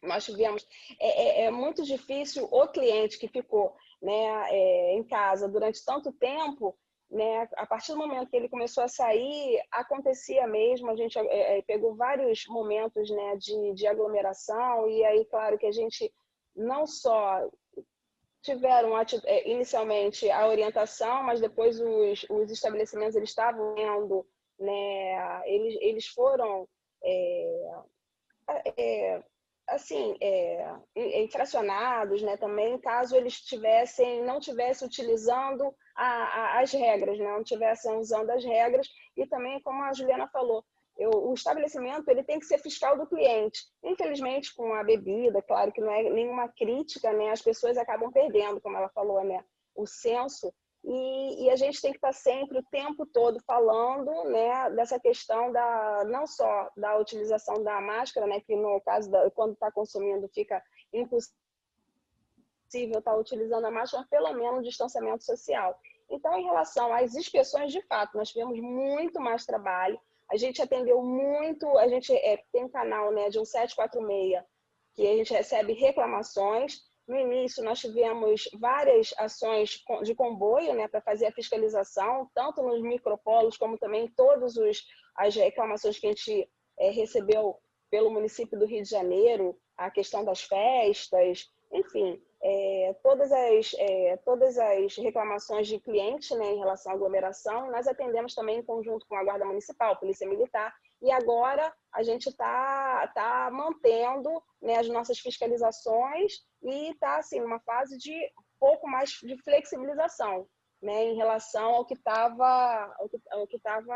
[SPEAKER 6] nós tivemos. É, é, é muito difícil o cliente que ficou né, é, em casa durante tanto tempo né? A partir do momento que ele começou a sair, acontecia mesmo. A gente é, pegou vários momentos, né, de, de aglomeração e aí, claro, que a gente não só tiveram é, inicialmente a orientação, mas depois os, os estabelecimentos eles estavam vendo, né? Eles eles foram é, é, assim, é, infracionados, né, também, caso eles tivessem, não tivessem utilizando a, a, as regras, né, não tivessem usando as regras, e também, como a Juliana falou, eu, o estabelecimento ele tem que ser fiscal do cliente. Infelizmente, com a bebida, claro que não é nenhuma crítica, né, as pessoas acabam perdendo, como ela falou, né, o senso e, e, a gente tem que estar sempre o tempo todo falando né, dessa questão da não só da utilização da máscara, né, que no caso da, quando está consumindo fica impossível estar utilizando a máscara, mas pelo menos distanciamento social. Então, em relação às inspeções, de fato, nós tivemos muito mais trabalho. A gente atendeu muito, a gente é, tem um canal né, de um 746 que a gente recebe reclamações no início, nós tivemos várias ações de comboio né, para fazer a fiscalização, tanto nos micropolos, como também todas as reclamações que a gente é, recebeu pelo município do Rio de Janeiro, a questão das festas, enfim, é, todas, as, é, todas as reclamações de clientes né, em relação à aglomeração, nós atendemos também em conjunto com a Guarda Municipal, Polícia Militar, e agora a gente está tá mantendo né, as nossas fiscalizações e está assim, numa fase de pouco mais de flexibilização né, em relação ao que estava ao que, estava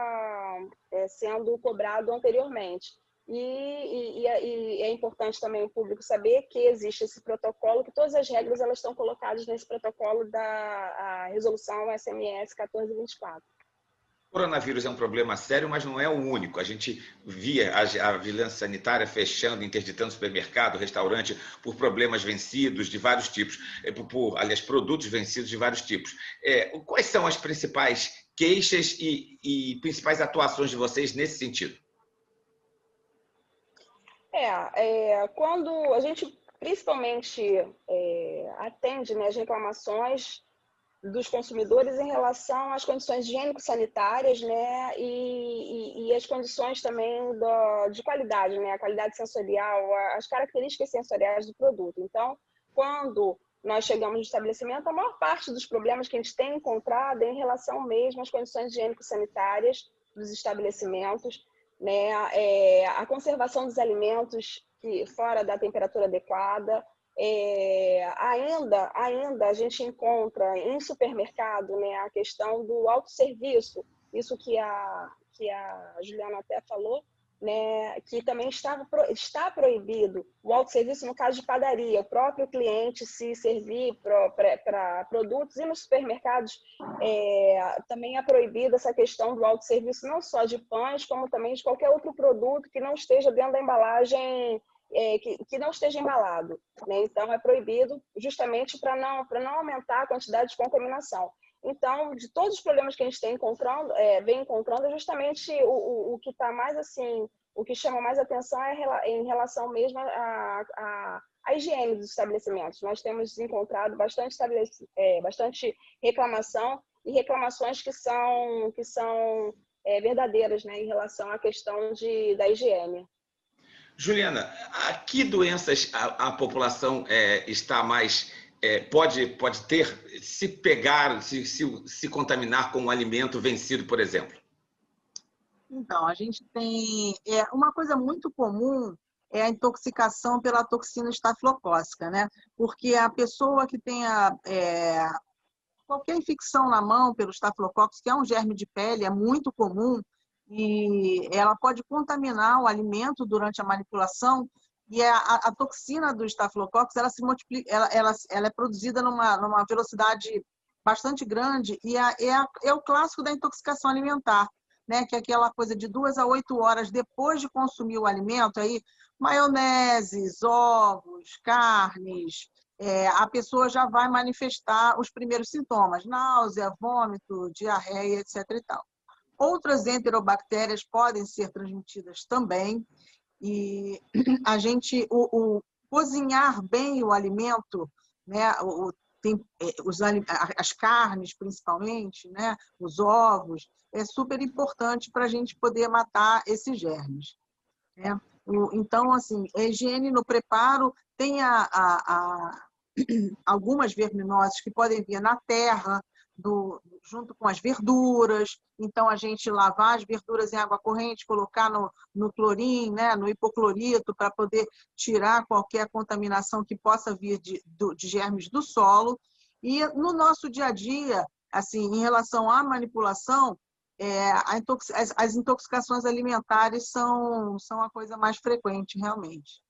[SPEAKER 6] é, sendo cobrado anteriormente. E, e, e, é importante também o público saber que existe esse protocolo, que todas as regras elas estão colocadas nesse protocolo da resolução SMS 1424.
[SPEAKER 1] Coronavírus é um problema sério, mas não é o único. A gente via a, a vigilância sanitária fechando, interditando supermercado, restaurante, por problemas vencidos de vários tipos, é, por, por aliás, produtos vencidos de vários tipos. É, quais são as principais queixas e, e, principais atuações de vocês nesse sentido?
[SPEAKER 6] É, é quando a gente principalmente é, atende né, as reclamações dos consumidores em relação às condições higiênico-sanitárias, né, e, e, e, as condições também do, de qualidade, né, a qualidade sensorial, as características sensoriais do produto. Então, quando nós chegamos no estabelecimento, a maior parte dos problemas que a gente tem encontrado é em relação mesmo às condições higiênico-sanitárias dos estabelecimentos, né, é, a conservação dos alimentos que, fora da temperatura adequada, é, ainda, ainda a gente encontra em supermercado né, a questão do autosserviço, isso que a, que a Juliana até falou, né, que também estava, está proibido o autosserviço no caso de padaria, o próprio cliente se servir para produtos e nos supermercados é, também é proibido essa questão do autosserviço não só de pães, como também de qualquer outro produto que não esteja dentro da embalagem é, que, que, não esteja embalado. Né? Então, é proibido justamente para não, não aumentar a quantidade de contaminação. Então, de todos os problemas que a gente tem encontrando, é, vem encontrando, é justamente o, o, o que está mais assim, o que chama mais atenção é em relação mesmo à higiene dos estabelecimentos. Nós temos encontrado bastante, é, bastante reclamação e reclamações que são, que são é, verdadeiras né, em relação à questão de, da higiene.
[SPEAKER 1] Juliana, a que doenças a, a população é, está mais é, pode pode ter se pegar, se, se, se contaminar com um alimento vencido, por exemplo?
[SPEAKER 5] Então, a gente tem é, uma coisa muito comum é a intoxicação pela toxina estafilocócica, né? Porque a pessoa que tenha é, qualquer infecção na mão pelo estafilococcus, que é um germe de pele, é muito comum, e ela pode contaminar o alimento durante a manipulação e a, a, a toxina do estafilococcus ela se multiplica, ela, ela, ela é produzida numa, numa velocidade bastante grande e é, é, é o clássico da intoxicação alimentar. né, que é aquela coisa de duas a oito horas depois de consumir o alimento, aí maioneses, ovos, carnes, é, a pessoa já vai manifestar os primeiros sintomas, náusea, vômito, diarreia, etc. E tal. Outras enterobactérias podem ser transmitidas também, e a gente, o, o cozinhar bem o alimento, né, o, tem, é, os, as carnes principalmente, né, os ovos, é super importante para a gente poder matar esses germes. Né? Então, assim, a higiene no preparo tem a, a, a, (clears throat) algumas verminoses que podem vir na terra, do, junto com as verduras. Então, a gente lavar as verduras em água corrente, colocar no, no clorim, né, no hipoclorito, para poder tirar qualquer contaminação que possa vir de, de germes do solo. E no nosso dia a dia, assim, em relação à manipulação, é, as, as, intoxicações alimentares são, são a coisa mais frequente, realmente.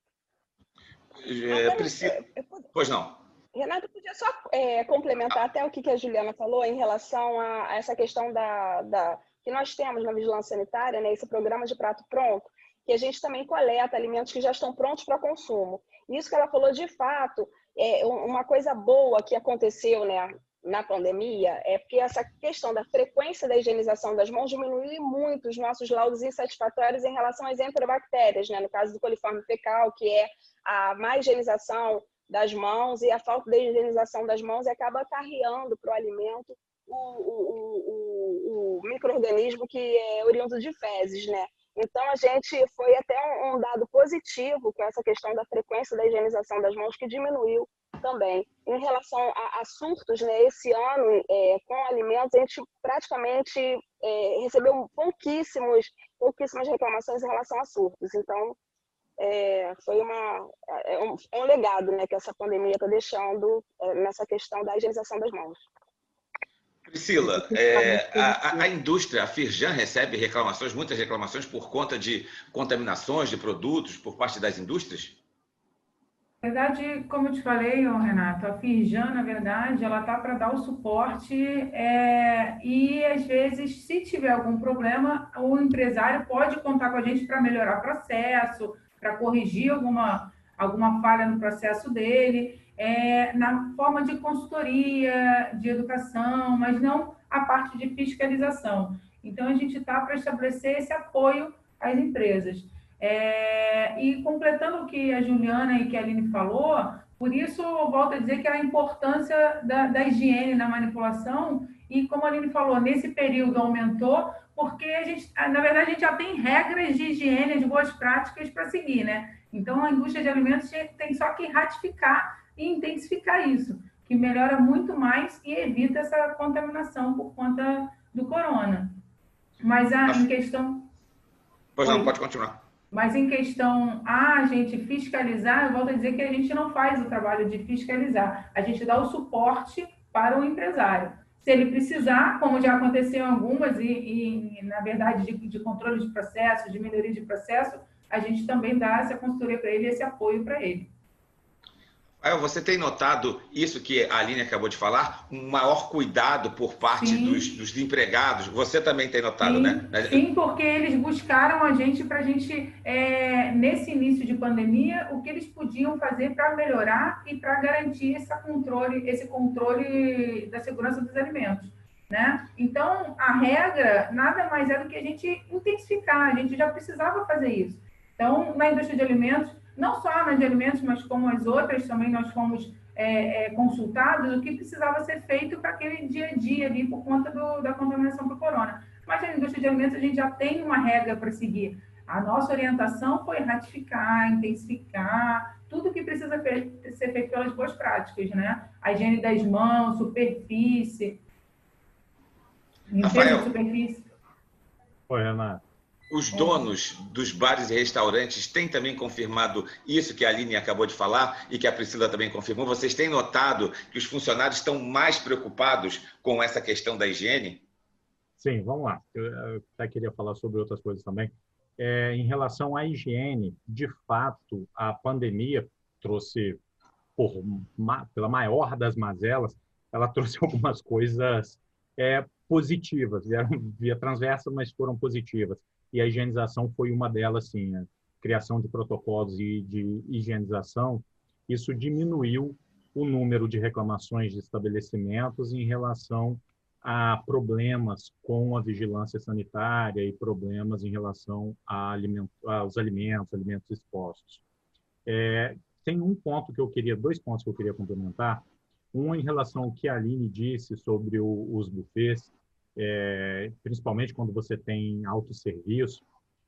[SPEAKER 1] É, precisa... Pois não.
[SPEAKER 6] Renato, podia só é, complementar até o que a Juliana falou em relação a, a essa questão da, da, que nós temos na vigilância sanitária, né, esse programa de prato pronto, que a gente também coleta alimentos que já estão prontos para consumo. Isso que ela falou, de fato, é uma coisa boa que aconteceu né, na pandemia é porque essa questão da frequência da higienização das mãos diminuiu muito os nossos laudos insatisfatórios em relação às enterobactérias, né? no caso do coliforme fecal, que é a má higienização das mãos e a falta de higienização das mãos acaba carreando para o alimento o, o, o, o microorganismo que é oriundo de fezes, né? Então, a gente foi até um dado positivo com essa questão da frequência da higienização das mãos, que diminuiu também. Em relação a, a surtos, né, esse ano, é, com alimentos, a gente praticamente é, recebeu pouquíssimos, pouquíssimas reclamações em relação a surtos. Então, é, foi uma, é, um, é um legado né, que essa pandemia está deixando é, nessa questão da higienização das mãos.
[SPEAKER 1] Priscila, é, a, a, indústria, a Firjan recebe reclamações, muitas reclamações por conta de contaminações de produtos por parte das indústrias?
[SPEAKER 3] Na verdade, como eu te falei, Renato, a Firjan, na verdade, ela está para dar o suporte é, e, às vezes, se tiver algum problema, o empresário pode contar com a gente para melhorar o processo, para corrigir alguma, alguma falha no processo dele é, na forma de consultoria, de educação, mas não a parte de fiscalização. Então, a gente está para estabelecer esse apoio às empresas. É, e completando o que a Juliana e que a Aline falou, por isso volto a dizer que a importância da, da higiene na manipulação, e como a Aline falou, nesse período aumentou, porque a gente, na verdade, a gente já tem regras de higiene, de boas práticas para seguir, né? Então, a indústria de alimentos tem só que ratificar e intensificar isso, que melhora muito mais e evita essa contaminação por conta do corona. Mas a, em questão.
[SPEAKER 1] Pois não, pode continuar.
[SPEAKER 3] Mas em questão a gente fiscalizar, eu volto a dizer que a gente não faz o trabalho de fiscalizar, a gente dá o suporte para o empresário. Se ele precisar, como já aconteceu em algumas, e, e na verdade de, de controle de processo, de melhoria de processo, a gente também dá essa consultoria para ele, esse apoio para ele.
[SPEAKER 1] Você tem notado isso que a Aline acabou de falar, um maior cuidado por parte dos, dos, empregados? Você também tem notado,
[SPEAKER 3] sim,
[SPEAKER 1] né?
[SPEAKER 3] Sim, porque eles buscaram a gente para a gente, é, nesse início de pandemia, o que eles podiam fazer para melhorar e para garantir esse controle, esse controle da segurança dos alimentos. Né? Então, a regra nada mais é do que a gente intensificar, a gente já precisava fazer isso. Então, na indústria de alimentos, não só na de alimentos, mas como as outras também nós fomos é, é, consultados, o que precisava ser feito para aquele dia a dia ali por conta do, da contaminação por corona. Mas na indústria de alimentos a gente já tem uma regra para seguir. A nossa orientação foi ratificar, intensificar, tudo que precisa ser feito pelas boas práticas, né? A higiene das mãos, superfície,
[SPEAKER 1] de superfície.
[SPEAKER 4] Oi, Renato.
[SPEAKER 1] Os donos dos bares e restaurantes têm também confirmado isso que a Aline acabou de falar e que a Priscila também confirmou. Vocês têm notado que os funcionários estão mais preocupados com essa questão da higiene?
[SPEAKER 4] Sim, vamos lá. Eu até queria falar sobre outras coisas também. É, em relação à higiene, de fato, a pandemia trouxe, por, pela maior das mazelas, ela (laughs) trouxe algumas coisas é, positivas, vieram via transversa, mas foram positivas. E a higienização foi uma delas, sim. A criação de protocolos e de higienização, isso diminuiu o número de reclamações de estabelecimentos em relação a problemas com a vigilância sanitária e problemas em relação aos alimentos, alimentos expostos. É, tem um ponto que eu queria, dois pontos que eu queria complementar. Um em relação ao que a Aline disse sobre o, os buffets, é, principalmente quando você tem autosserviço,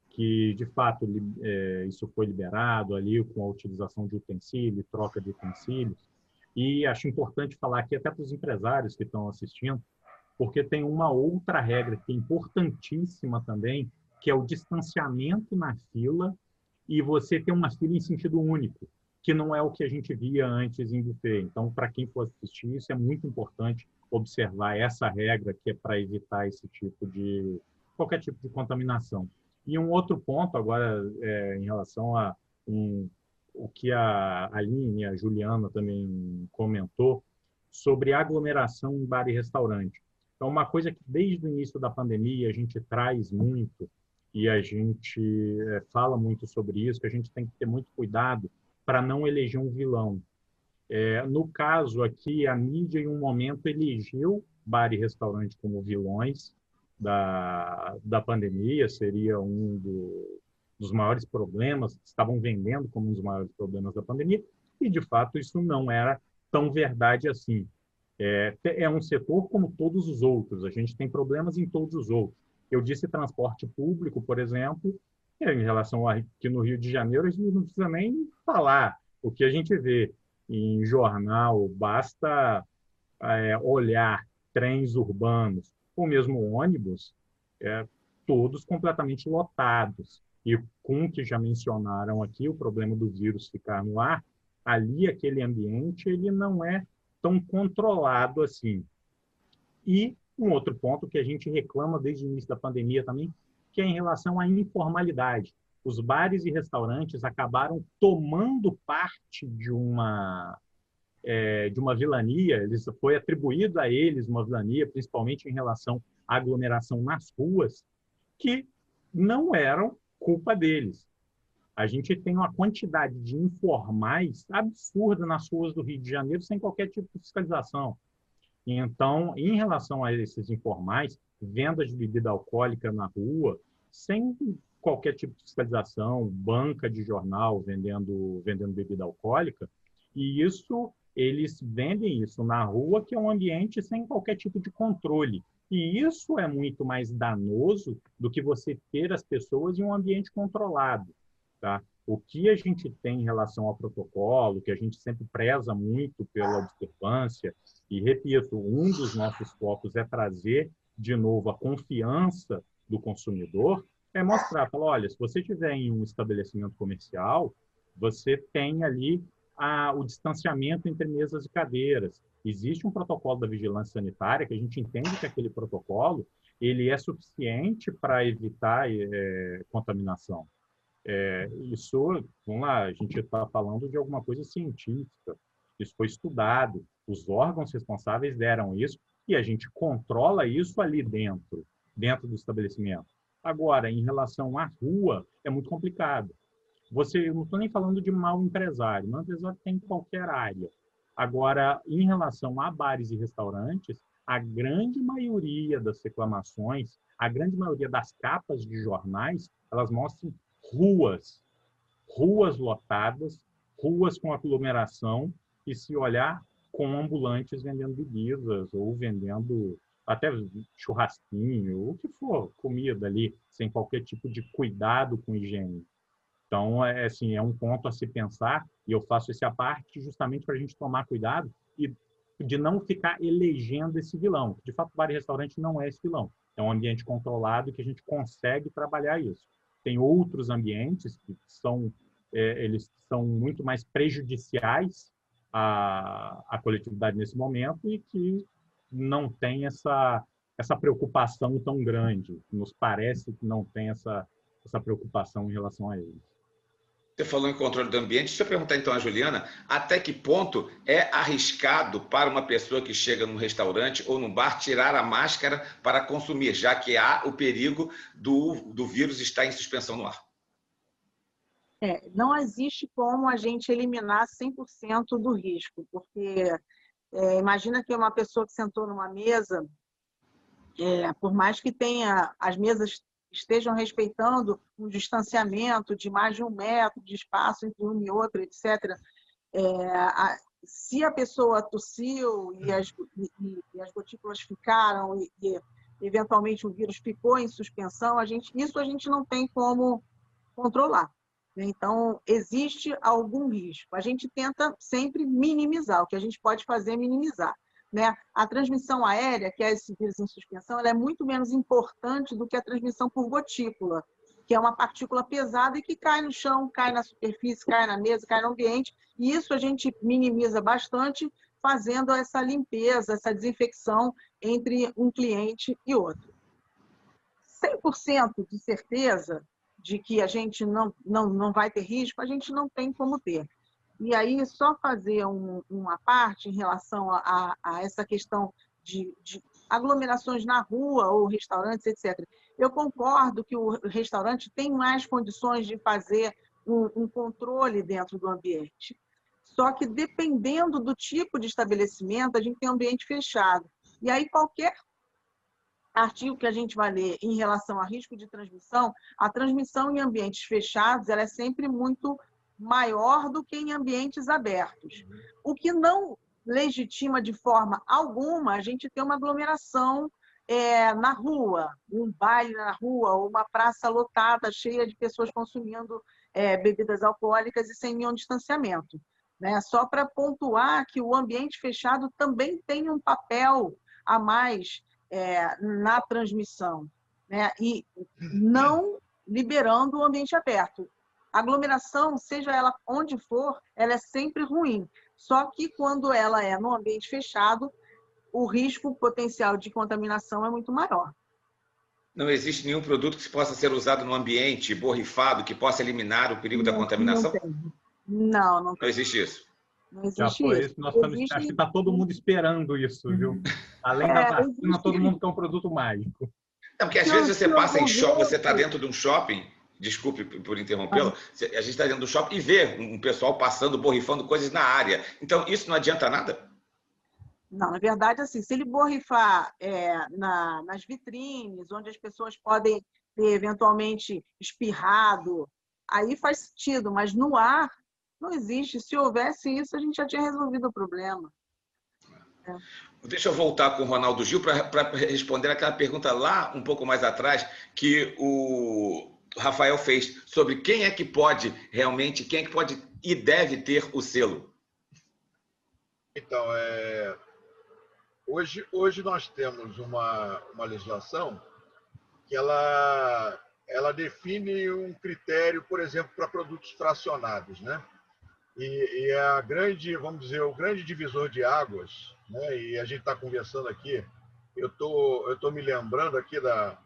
[SPEAKER 4] que de fato é, isso foi liberado ali com a utilização de utensílio, troca de utensílios. E acho importante falar aqui até para os empresários que estão assistindo, porque tem uma outra regra que é importantíssima também, que é o distanciamento na fila e você ter uma fila em sentido único que não é o que a gente via antes em buffet. Então, para quem for assistir, isso é muito importante observar essa regra que é para evitar esse tipo de qualquer tipo de contaminação. E um outro ponto agora é, em relação a um, o que a Aline e a Juliana também comentou sobre aglomeração em bar e restaurante. Então, uma coisa que desde o início da pandemia a gente traz muito e a gente é, fala muito sobre isso, que a gente tem que ter muito cuidado para não eleger um vilão. É, no caso aqui, a mídia, em um momento, elegeu bar e restaurante como vilões da, da pandemia, seria um do, dos maiores problemas, estavam vendendo como um dos maiores problemas da pandemia, e de fato isso não era tão verdade assim. É, é um setor como todos os outros, a gente tem problemas em todos os outros. Eu disse transporte público, por exemplo, em relação aqui no Rio de Janeiro, a gente não precisa nem falar. O que a gente vê em jornal, basta é, olhar trens urbanos, ou mesmo ônibus, é, todos completamente lotados. E com o que já mencionaram aqui, o problema do vírus ficar no ar, ali aquele ambiente ele não é tão controlado assim. E um outro ponto que a gente reclama desde o início da pandemia também, que é em relação à informalidade. Os bares e restaurantes acabaram tomando parte de uma é, de uma vilania, eles, foi atribuído a eles uma vilania, principalmente em relação à aglomeração nas ruas, que não eram culpa deles. A gente tem uma quantidade de informais absurda nas ruas do Rio de Janeiro sem qualquer tipo de fiscalização. Então, em relação a esses informais, venda de bebida alcoólica na rua, sem qualquer tipo de fiscalização, banca de jornal vendendo, vendendo bebida alcoólica, e isso eles vendem isso na rua, que é um ambiente sem qualquer tipo de controle. E isso é muito mais danoso do que você ter as pessoas em um ambiente controlado. Tá? O que a gente tem em relação ao protocolo, que a gente sempre preza muito pela observância, e repito, um dos nossos focos é trazer de novo a confiança do consumidor, é mostrar, falar, olha, se você tiver em um estabelecimento comercial, você tem ali a, o distanciamento entre mesas e cadeiras. Existe um protocolo da vigilância sanitária que a gente entende que aquele protocolo ele é suficiente para evitar é, contaminação. É, isso, vamos lá, a gente está falando de alguma coisa científica. Isso foi estudado. Os órgãos responsáveis deram isso e a gente controla isso ali dentro, dentro do estabelecimento. Agora, em relação à rua, é muito complicado. Você, não estou nem falando de mau empresário, mau empresário tem em qualquer área. Agora, em relação a bares e restaurantes, a grande maioria das reclamações, a grande maioria das capas de jornais, elas mostram ruas, ruas lotadas, ruas com aglomeração, e se olhar, com ambulantes vendendo bebidas ou vendendo até churrasquinho, o que for, comida ali, sem qualquer tipo de cuidado com higiene. Então, é assim, é um ponto a se pensar, e eu faço esse a parte justamente para a gente tomar cuidado e de não ficar elegendo esse vilão. De fato, bar e restaurante não é esse vilão. É um ambiente controlado que a gente consegue trabalhar isso. Tem outros ambientes que são, é, eles são muito mais prejudiciais à, à coletividade nesse momento e que não tem essa, essa preocupação tão grande. Nos parece que não tem essa, essa preocupação em relação a eles.
[SPEAKER 1] Você falou em controle do ambiente. Deixa eu perguntar então a Juliana, até que ponto é arriscado para uma pessoa que chega num restaurante ou num bar tirar a máscara para consumir, já que há o perigo do, do vírus estar em suspensão no ar?
[SPEAKER 5] É, não existe como a gente eliminar 100% do risco, porque é, imagina que uma pessoa que sentou numa mesa, é, por mais que tenha as mesas estejam respeitando um distanciamento de mais de um metro de espaço entre um e outro, etc. É, a, se a pessoa tossiu e as, e, e as gotículas ficaram e, e, eventualmente o vírus ficou em suspensão, a gente, isso a gente não tem como controlar. Então, existe algum risco. A gente tenta sempre minimizar. O que a gente pode fazer é minimizar. Né? A transmissão aérea, que é esse vírus em suspensão, ela é muito menos importante do que a transmissão por gotícula, que é uma partícula pesada e que cai no chão, cai na superfície, cai na mesa, cai no ambiente. E isso a gente minimiza bastante fazendo essa limpeza, essa desinfecção entre um cliente e outro. 100% de certeza de que a gente não, não, não vai ter risco, a gente não tem como ter. E aí, só fazer um, uma parte em relação a, a essa questão de, de, aglomerações na rua ou restaurantes, etc. Eu concordo que o restaurante tem mais condições de fazer um, um controle dentro do ambiente. Só que, dependendo do tipo de estabelecimento, a gente tem ambiente fechado. E aí, qualquer artigo que a gente vai ler em relação a risco de transmissão, a transmissão em ambientes fechados ela é sempre muito maior do que em ambientes abertos. O que não legitima de forma alguma a gente ter uma aglomeração é, na rua, um baile na rua, uma praça lotada, cheia de pessoas consumindo é, bebidas alcoólicas e sem nenhum distanciamento. Né? Só para pontuar que o ambiente fechado também tem um papel a mais é, na transmissão, né? e não liberando o ambiente aberto aglomeração, seja ela onde for, ela é sempre ruim. Só que quando ela é no ambiente fechado, o risco potencial de contaminação é muito maior.
[SPEAKER 1] Não existe nenhum produto que possa ser usado no ambiente borrifado que possa eliminar o perigo não, da contaminação?
[SPEAKER 5] Não, não,
[SPEAKER 1] não, existe isso.
[SPEAKER 4] Não existe Já foi isso. Nós estamos, existe... Acho que está todo mundo esperando isso, viu? Uhum. Além é, da vacina, existe... todo mundo quer um produto mágico.
[SPEAKER 1] É porque às não, vezes você passa em shopping, você está dentro de um shopping desculpe por interrompê-lo, ah. a gente está dentro do shopping e vê um pessoal passando, borrifando coisas na área. Então, isso não adianta nada?
[SPEAKER 5] Não, na verdade, assim, se ele borrifar é, na, nas vitrines, onde as pessoas podem ter eventualmente espirrado, aí faz sentido, mas no ar não existe. Se houvesse isso, a gente já tinha resolvido o problema.
[SPEAKER 1] É. Deixa eu voltar com o Ronaldo Gil para responder aquela pergunta lá um pouco mais atrás, que o, Rafael fez sobre quem é que pode realmente, quem é que pode e deve ter o selo.
[SPEAKER 2] Então, é... hoje, hoje nós temos uma, uma legislação que ela, ela define um critério, por exemplo, para produtos fracionados, né? E, e a grande, vamos dizer, o grande divisor de águas, né? E a gente está conversando aqui, eu tô, eu tô me lembrando aqui da,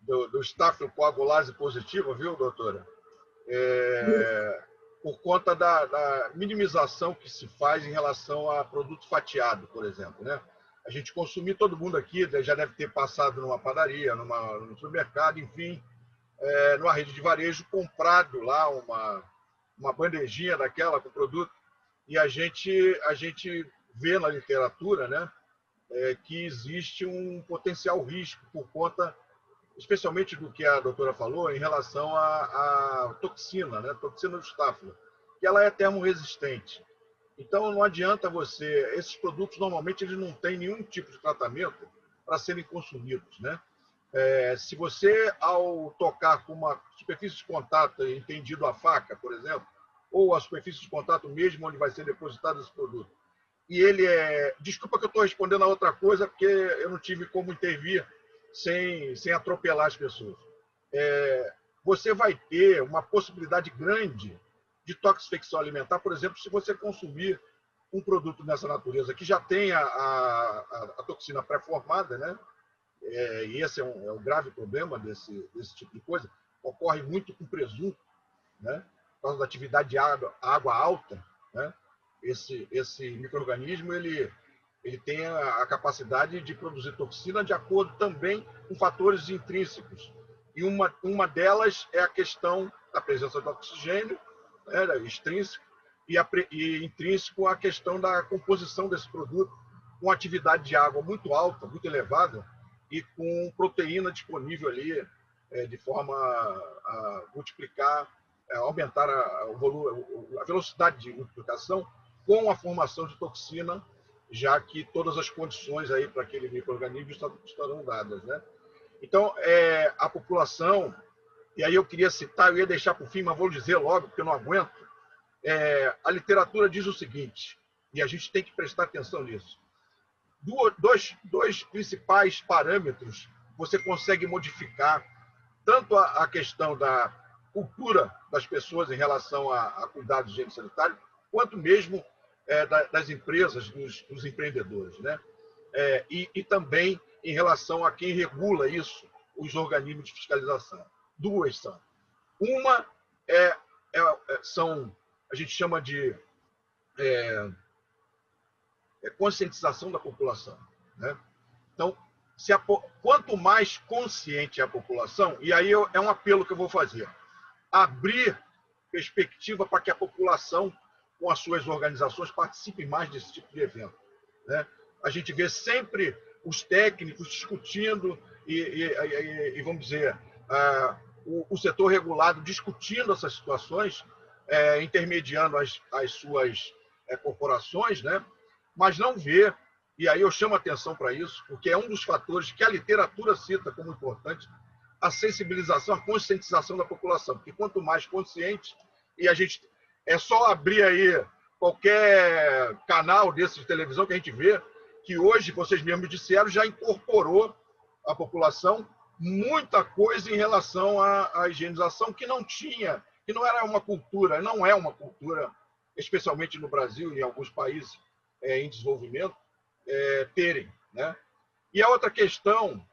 [SPEAKER 2] do, do estafilocoagulase positiva, viu, doutora? É, por conta da, da, minimização que se faz em relação a produto fatiado, por exemplo, né? A gente consumir, todo mundo aqui já deve ter passado numa padaria, numa, no supermercado, enfim, é, numa rede de varejo, comprado lá uma, uma bandejinha daquela com produto, e a gente, a gente vê na literatura né, é, que existe um potencial risco por conta especialmente do que a doutora falou em relação à, à toxina, né? toxina do estáfilo, que ela é termorresistente. Então, não adianta você... Esses produtos, normalmente, eles não têm nenhum tipo de tratamento para serem consumidos. Né? É, se você, ao tocar com uma superfície de contato, entendido a faca, por exemplo, ou a superfície de contato mesmo onde vai ser depositado esse produto, e ele é... Desculpa que eu estou respondendo a outra coisa, porque eu não tive como intervir sem, sem atropelar as pessoas. É, você vai ter uma possibilidade grande de toxificação alimentar, por exemplo, se você consumir um produto dessa natureza que já tem a, a, a toxina pré-formada, né? É, e esse é um, é um, grave problema desse, desse tipo de coisa. Ocorre muito com presunto, né? por causa da atividade de água, água alta, né? esse, esse microorganismo ele, ele tem a, a, capacidade de produzir toxina de acordo também com fatores intrínsecos. E uma, uma delas é a questão da presença do oxigênio, né, extrínseco, e, a, e intrínseco a questão da composição desse produto com atividade de água muito alta, muito elevada, e com proteína disponível ali é, de forma a multiplicar, é, aumentar a, o volume, a velocidade de multiplicação com a formação de toxina, já que todas as condições aí para aquele microorganismo estarão dadas, né? Então, é, a população, e aí eu queria citar, eu ia deixar para o fim, mas vou dizer logo, porque eu não aguento. É, a literatura diz o seguinte, e a gente tem que prestar atenção nisso. Dois, dois principais parâmetros você consegue modificar tanto a, a questão da cultura das pessoas em relação a, a cuidado de higiene sanitário, quanto mesmo é, das empresas, dos, dos empreendedores. Né? É, e, e, também em relação a quem regula isso, os organismos de fiscalização. Duas são. Uma é, é, são, a gente chama de é conscientização da população. Né? Então, a, quanto mais consciente é a população, e aí eu, é um apelo que eu vou fazer, abrir perspectiva para que a população com as suas organizações, participem mais desse tipo de evento. Né? A gente vê sempre os técnicos discutindo e, e, e, vamos dizer, o, o, setor regulado discutindo essas situações, é, intermediando as, as suas é, corporações, né? Mas não vê, e aí eu chamo atenção para isso, porque é um dos fatores que a literatura cita como importante, a sensibilização, a conscientização da população, porque quanto mais consciente, e a gente é só abrir aí qualquer canal desse de televisão que a gente vê que hoje, vocês mesmos disseram, já incorporou a população muita coisa em relação à, à higienização que não tinha, que não era uma cultura, não é uma cultura, especialmente no Brasil e em alguns países é, em desenvolvimento, é, terem. Né? E a outra questão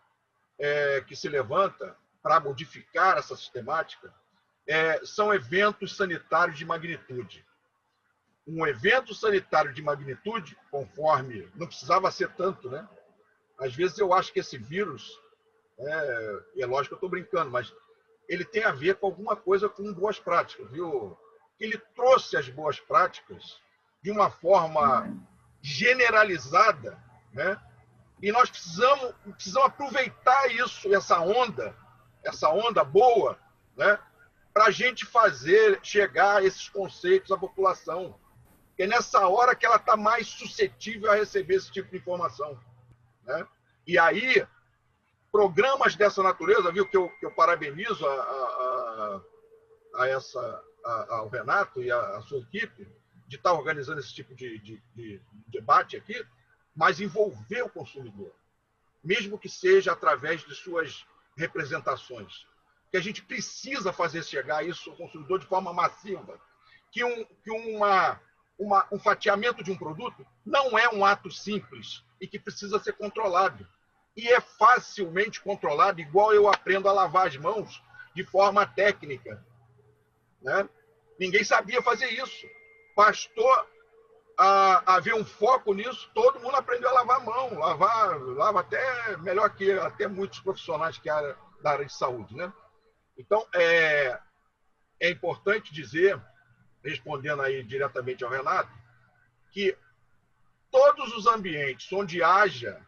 [SPEAKER 2] é, que se levanta para modificar essa sistemática é, são eventos sanitários de magnitude. Um evento sanitário de magnitude, conforme não precisava ser tanto, né? Às vezes eu acho que esse vírus, é, é lógico que eu estou brincando, mas ele tem a ver com alguma coisa com boas práticas, viu? Ele trouxe as boas práticas de uma forma generalizada, né? E nós precisamos, precisamos aproveitar isso, essa onda, essa onda boa, né? para a gente fazer chegar esses conceitos à população. É nessa hora que ela está mais suscetível a receber esse tipo de informação. Né? E aí, programas dessa natureza, viu, que eu, que eu parabenizo a, a, a essa, a, ao Renato e a, sua equipe de estar organizando esse tipo de, de, de debate aqui, mas envolver o consumidor, mesmo que seja através de suas representações que a gente precisa fazer chegar isso ao consumidor de forma massiva, que, um, que uma, uma, um fatiamento de um produto não é um ato simples e que precisa ser controlado. E é facilmente controlado, igual eu aprendo a lavar as mãos de forma técnica. Né? Ninguém sabia fazer isso. Bastou a, haver um foco nisso, todo mundo aprendeu a lavar a mão, lavar, lava até melhor que até muitos profissionais que era da área de saúde, né? Então, é, é importante dizer, respondendo aí diretamente ao Renato, que todos os ambientes onde haja,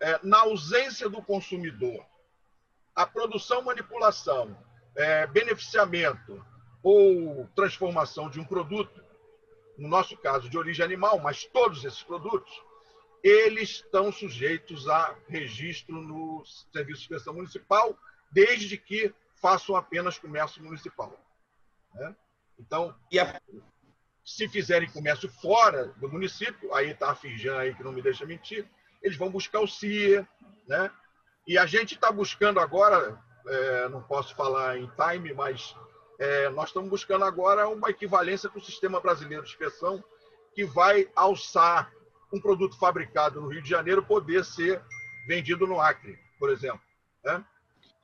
[SPEAKER 2] é, na ausência do consumidor, a produção, manipulação, é, beneficiamento ou transformação de um produto, no nosso caso de origem animal, mas todos esses produtos, eles estão sujeitos a registro no Serviço de Inspeção Municipal, desde que façam apenas comércio municipal. Né? Então, a... se fizerem comércio fora do município, aí está a Fijan aí que não me deixa mentir, eles vão buscar o CIA, né? E a gente está buscando agora, é, não posso falar em time, mas é, nós estamos buscando agora uma equivalência com o sistema brasileiro de inspeção, que vai alçar um produto fabricado no Rio de Janeiro poder ser vendido no Acre, por exemplo. Né?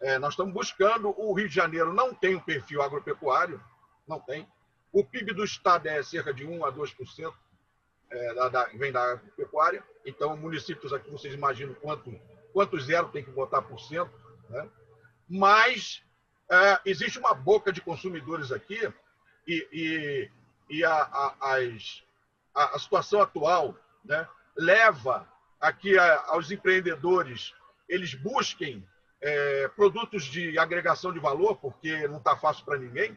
[SPEAKER 2] É, nós estamos buscando, o Rio de Janeiro não tem um perfil agropecuário, não tem. O PIB do Estado é cerca de 1 a 2%, é, da, da, vem da pecuária. Então, municípios aqui, vocês imaginam quanto, quanto zero tem que botar por cento. Né? Mas é, existe uma boca de consumidores aqui e, e, e a, a, as, a, a, situação atual né, leva a que aos empreendedores eles busquem é, produtos de agregação de valor, porque não está fácil para ninguém.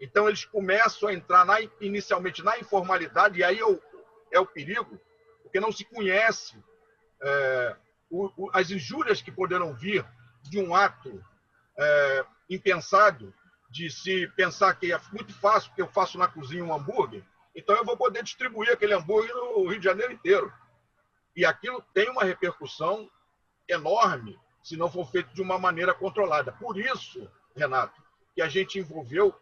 [SPEAKER 2] Então, eles começam a entrar na, inicialmente na informalidade, e aí é o, é o perigo, porque não se conhece é, o, o, as injúrias que poderão vir de um ato é, impensado, de se pensar que é muito fácil, porque eu faço na cozinha um hambúrguer, então eu vou poder distribuir aquele hambúrguer no Rio de Janeiro inteiro. E aquilo tem uma repercussão enorme se não for feito de uma maneira controlada. Por isso, Renato, que a gente envolveu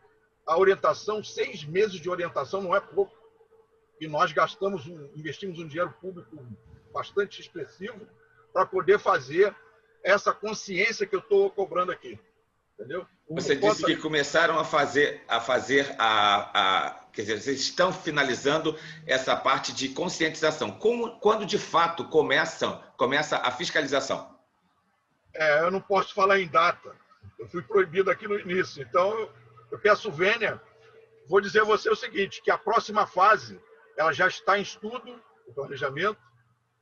[SPEAKER 2] a orientação, seis meses de orientação não é pouco. E nós gastamos, investimos um dinheiro público bastante expressivo para poder fazer essa consciência que eu estou cobrando aqui. Entendeu?
[SPEAKER 1] Você disse que começaram a fazer, a fazer a, a, Quer dizer, vocês estão finalizando essa parte de conscientização. Como, quando de fato começam, começa a fiscalização?
[SPEAKER 2] É, eu não posso falar em data. Eu fui proibido aqui no início. Então, eu peço vênia. Vou dizer a você o seguinte, que a próxima fase ela já está em estudo, o planejamento.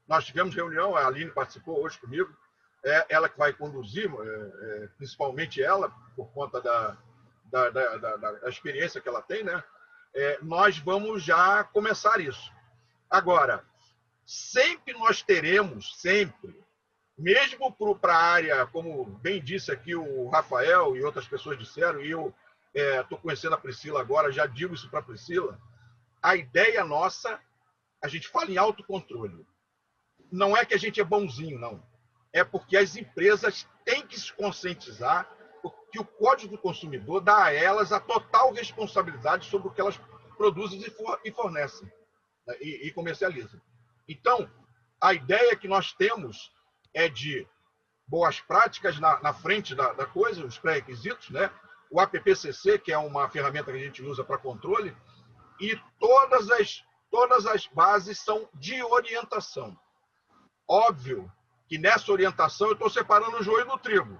[SPEAKER 2] Nós tivemos reunião, a Aline participou hoje comigo, é ela que vai conduzir, é, é, principalmente ela, por conta da, da, da, da, da experiência que ela tem, né? É, nós vamos já começar isso. Agora, sempre nós teremos, sempre, mesmo para a área, como bem disse aqui o Rafael e outras pessoas disseram, e eu estou é, conhecendo a Priscila agora, já digo isso para a Priscila, a ideia nossa, a gente fala em autocontrole. Não é que a gente é bonzinho, não. É porque as empresas têm que se conscientizar que o Código do Consumidor dá a elas a total responsabilidade sobre o que elas produzem e fornecem né, e comercializam. Então, a ideia que nós temos é de boas práticas na, na frente da, da, coisa, os pré-requisitos, né? o APPCC, que é uma ferramenta que a gente usa para controle, e todas as, todas as bases são de orientação. Óbvio que nessa orientação eu estou separando o joio do trigo,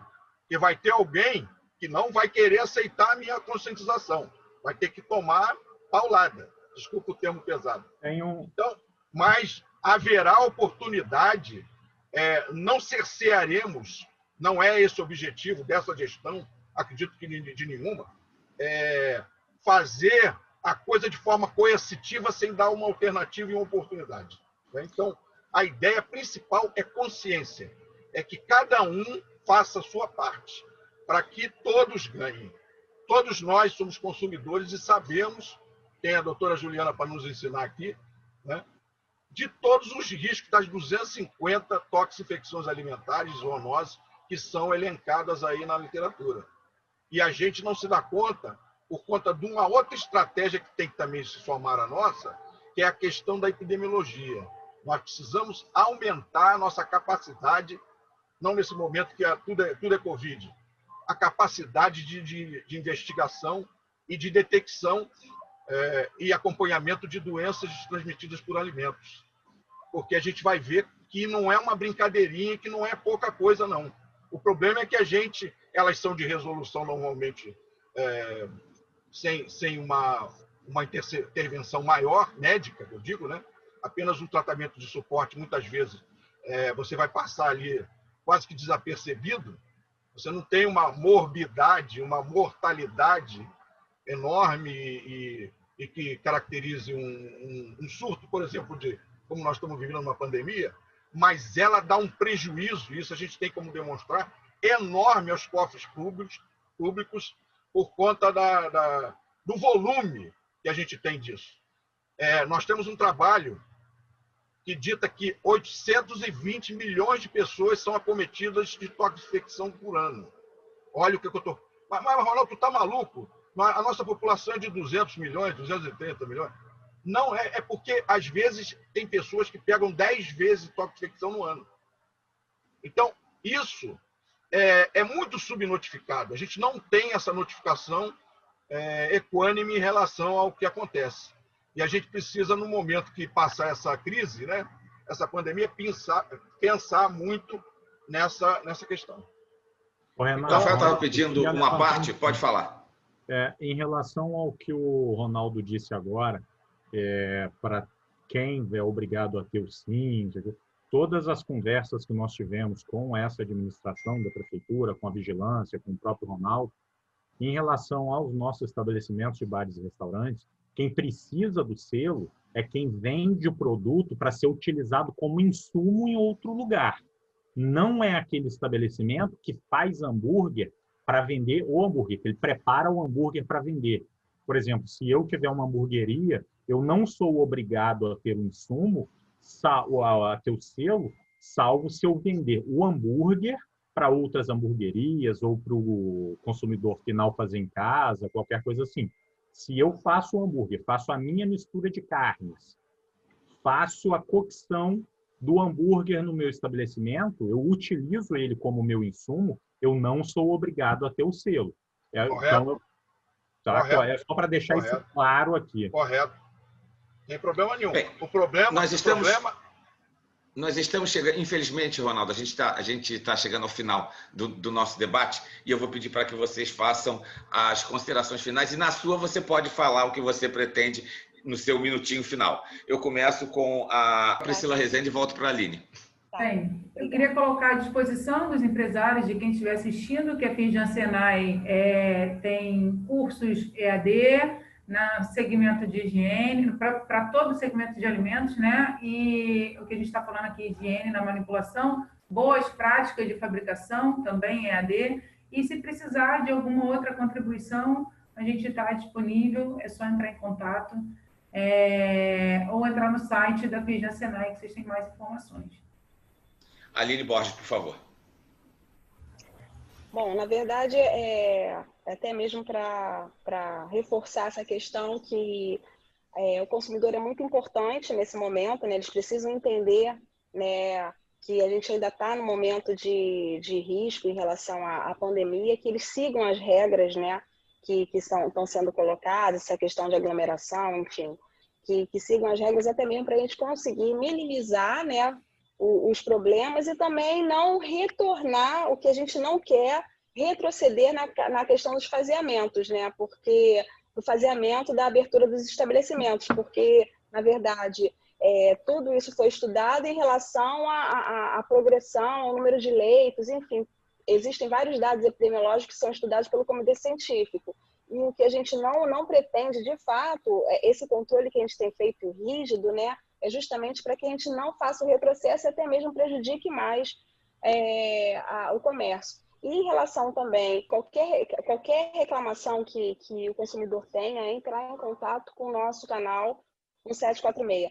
[SPEAKER 2] que vai ter alguém que não vai querer aceitar a minha conscientização, vai ter que tomar paulada. Desculpa o termo pesado. Um... Então, mas haverá oportunidade, é, não cercearemos, não é esse o objetivo dessa gestão, acredito que de nenhuma, é fazer a coisa de forma coercitiva sem dar uma alternativa e uma oportunidade. Né? Então, a ideia principal é consciência, é que cada um faça a sua parte, para que todos ganhem. Todos nós somos consumidores e sabemos, tem a doutora Juliana para nos ensinar aqui, né, de todos os riscos das 250 toxinfecções alimentares, zoonoses, que são elencadas aí na literatura. E a gente não se dá conta por conta de uma outra estratégia que tem que também se somar à nossa, que é a questão da epidemiologia. Nós precisamos aumentar a nossa capacidade, não nesse momento que é, tudo, é, tudo é Covid, a capacidade de, de, de investigação e de detecção é, e acompanhamento de doenças transmitidas por alimentos. Porque a gente vai ver que não é uma brincadeirinha, que não é pouca coisa, não. O problema é que a gente, elas são de resolução normalmente é, sem, sem uma, uma intervenção maior, médica, eu digo, né? Apenas um tratamento de suporte, muitas vezes é, você vai passar ali quase que desapercebido, você não tem uma morbidade, uma mortalidade enorme e, e que caracterize um, um, um, surto, por exemplo, de como nós estamos vivendo uma pandemia, mas ela dá um prejuízo, isso a gente tem como demonstrar, enorme aos cofres públicos, públicos por conta da, da, do volume que a gente tem disso. É, nós temos um trabalho que dita que 820 milhões de pessoas são acometidas de toxifecção por ano. Olha o que eu estou. Mas, mas Ronaldo, tu está maluco? A nossa população é de 200 milhões, 230 milhões. Não, é, é porque, às vezes, tem pessoas que pegam 10 vezes toxifecção no ano. Então, isso é, é muito subnotificado. A gente não tem essa notificação é, equânime em relação ao que acontece. E a gente precisa, no momento que passar essa crise, né, essa pandemia, pensar, pensar muito nessa, nessa questão.
[SPEAKER 1] O Rafael estava pedindo uma parte, pode falar.
[SPEAKER 4] É, em relação ao que o Ronaldo disse agora, é, para quem é obrigado a ter o SIM, todas as conversas que nós tivemos com essa administração da prefeitura, com a vigilância, com o próprio Ronaldo, em relação aos nossos estabelecimentos de bares e restaurantes, quem precisa do selo é quem vende o produto para ser utilizado como insumo em outro lugar. Não é aquele estabelecimento que faz hambúrguer para vender o hambúrguer, ele prepara o hambúrguer para vender. Por exemplo, se eu tiver uma hamburgueria, eu não sou obrigado a ter um insumo, a ter o selo, salvo se eu vender o hambúrguer para outras hamburguerias ou para o consumidor final fazer em casa, qualquer coisa assim. Se eu faço o hambúrguer, faço a minha mistura de carnes, faço a cocção do hambúrguer no meu estabelecimento, eu utilizo ele como meu insumo, eu não sou obrigado a ter o selo. É, então, eu, tá? Correto. É só para deixar Correto. isso claro aqui.
[SPEAKER 2] Correto. Tem problema nenhum. Bem, o problema,
[SPEAKER 1] nós estamos...
[SPEAKER 2] o problema
[SPEAKER 1] nós estamos chegando, infelizmente, Ronaldo, a gente está tá chegando ao final do, do, nosso debate e eu vou pedir para que vocês façam as considerações finais e na sua você pode falar o que você pretende no seu minutinho final. Eu começo com a Priscila Rezende e volto para a Aline.
[SPEAKER 3] Bem, eu queria colocar à disposição dos empresários, de quem estiver assistindo, que a Finjan Senai é, tem cursos EAD, no segmento de higiene, para todo o segmento de alimentos, né? E o que a gente está falando aqui, higiene na manipulação, boas práticas de fabricação, também EAD. E se precisar de alguma outra contribuição, a gente está disponível, é só entrar em contato é, ou entrar no site da Fijan Senai, que vocês têm mais informações.
[SPEAKER 1] Aline Borges, por favor.
[SPEAKER 6] Bom, na verdade, é, até mesmo para reforçar essa questão que é, o consumidor é muito importante nesse momento, né? eles precisam entender né, que a gente ainda está no momento de, de risco em relação à, à, pandemia, que eles sigam as regras né, que, que estão sendo colocadas, essa questão de aglomeração, enfim, que, que sigam as regras até mesmo para a gente conseguir minimizar né, os problemas e também não retornar o que a gente não quer retroceder na, na questão dos faseamentos, né? Porque do faseamento da abertura dos estabelecimentos, porque, na verdade, é, tudo isso foi estudado em relação à progressão, ao número de leitos, enfim, existem vários dados epidemiológicos que são estudados pelo comitê científico. E o que a gente não, não pretende, de fato, é esse controle que a gente tem feito rígido, né, é justamente para que a gente não faça o retrocesso e até mesmo prejudique mais é, a, o comércio. Em relação também, qualquer, qualquer reclamação que, que o consumidor tenha, é entrar em contato com o nosso canal 1746.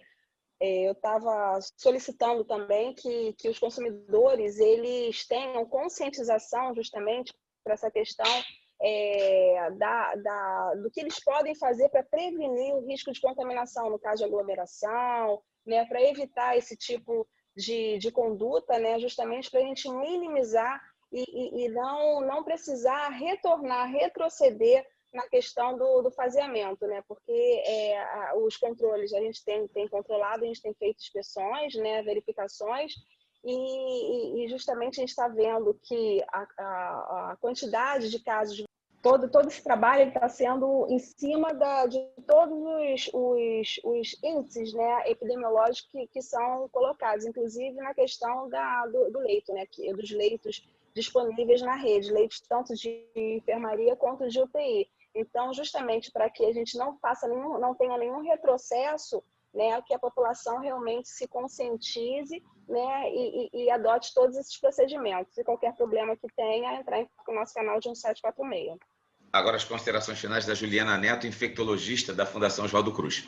[SPEAKER 6] É, eu estava solicitando também que, que os consumidores eles tenham conscientização justamente para essa questão é, da, da, do que eles podem fazer para prevenir o risco de contaminação, no caso de aglomeração, né, para evitar esse tipo de, de conduta, né, justamente para a gente minimizar e, e, não, não precisar retornar, retroceder na questão do, do faseamento, né? Porque é, a, os controles a gente tem, tem controlado, a gente tem feito inspeções, né, verificações, e, e justamente a gente está vendo que a, a, a, quantidade de casos, todo, todo esse trabalho está sendo em cima da, de todos os, os, os índices né, epidemiológicos que, que são colocados, inclusive na questão da, do, do leito, né, que, dos leitos disponíveis na rede, leitos tanto de enfermaria quanto de UTI. Então, justamente para que a gente não faça nenhum, não tenha nenhum retrocesso, né, que a população realmente se conscientize, né, e, e, e adote todos esses procedimentos. E qualquer problema que tenha, entrar em no nosso canal de 1746.
[SPEAKER 1] Agora as considerações finais da Juliana Neto, infectologista da Fundação Oswaldo Cruz.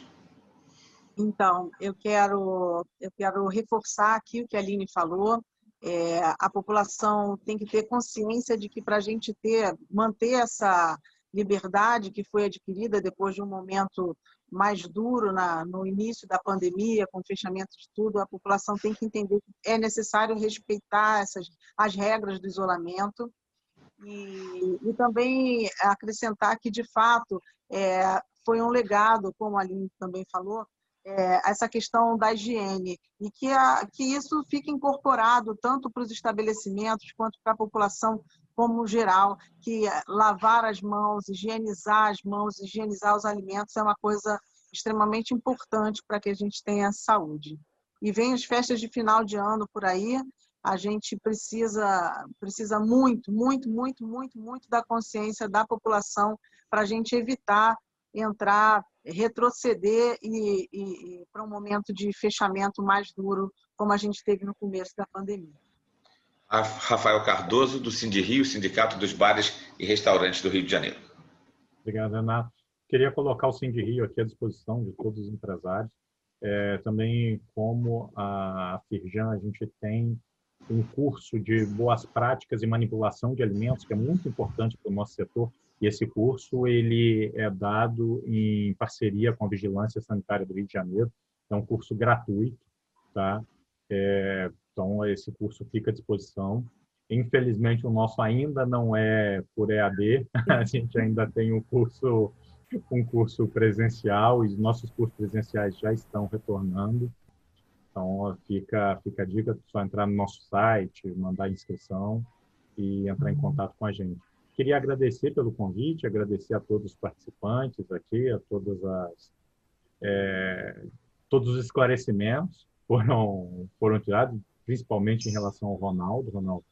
[SPEAKER 5] Então, eu quero, eu quero reforçar aqui o que a Aline falou. É, a população tem que ter consciência de que para a gente ter, manter essa liberdade que foi adquirida depois de um momento mais duro na, no início da pandemia, com fechamento de tudo, a população tem que entender que é necessário respeitar essas, as regras do isolamento. E, e também acrescentar que, de fato, é, foi um legado, como a Aline também falou, é, essa questão da higiene e que, a, que isso fique incorporado tanto para os estabelecimentos quanto para a população como geral, que lavar as mãos, higienizar as mãos, higienizar os alimentos é uma coisa extremamente importante para que a gente tenha saúde. E vem as festas de final de ano por aí, a gente precisa precisa muito, muito, muito, muito, muito da consciência da população para a gente evitar entrar, retroceder e, e, e para um momento de fechamento mais duro, como a gente teve no começo da pandemia.
[SPEAKER 1] Rafael Cardoso, do Cindy Rio, Sindicato dos Bares e Restaurantes do Rio de Janeiro.
[SPEAKER 4] Obrigado, Renato. Queria colocar o Cindy Rio aqui à disposição de todos os empresários. É, também, como a Firjan, a gente tem um curso de boas práticas e manipulação de alimentos, que é muito importante para o nosso setor, e esse curso ele é dado em parceria com a Vigilância Sanitária do Rio de Janeiro. É um curso gratuito, tá? É, então esse curso fica à disposição. Infelizmente o nosso ainda não é por EAD. (laughs) A gente ainda tem um curso um curso presencial e os nossos cursos presenciais já estão retornando. Então fica fica a dica, só entrar no nosso site, mandar inscrição e entrar em contato com a gente. Queria agradecer pelo convite, agradecer a todos os participantes aqui, a todas as é, todos os esclarecimentos (laughs) foram foram tirados, principalmente em relação ao Ronaldo. Ronaldo,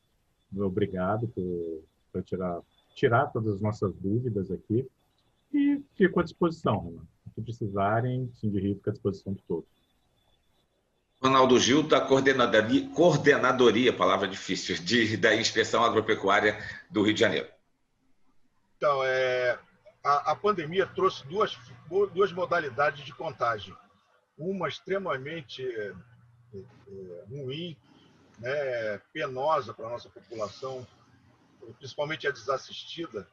[SPEAKER 4] obrigado por, por tirar tirar todas as nossas dúvidas aqui e fico à disposição, Ronaldo. Se precisarem, Rio fica à disposição de todos.
[SPEAKER 1] Ronaldo Gil, da coordenadoria, coordenadoria, palavra difícil, de, da Inspeção Agropecuária do Rio de Janeiro.
[SPEAKER 2] Então, é, a, a, pandemia trouxe duas, duas modalidades de contágio. Uma extremamente é, é, ruim, né, penosa para a nossa população, principalmente a desassistida.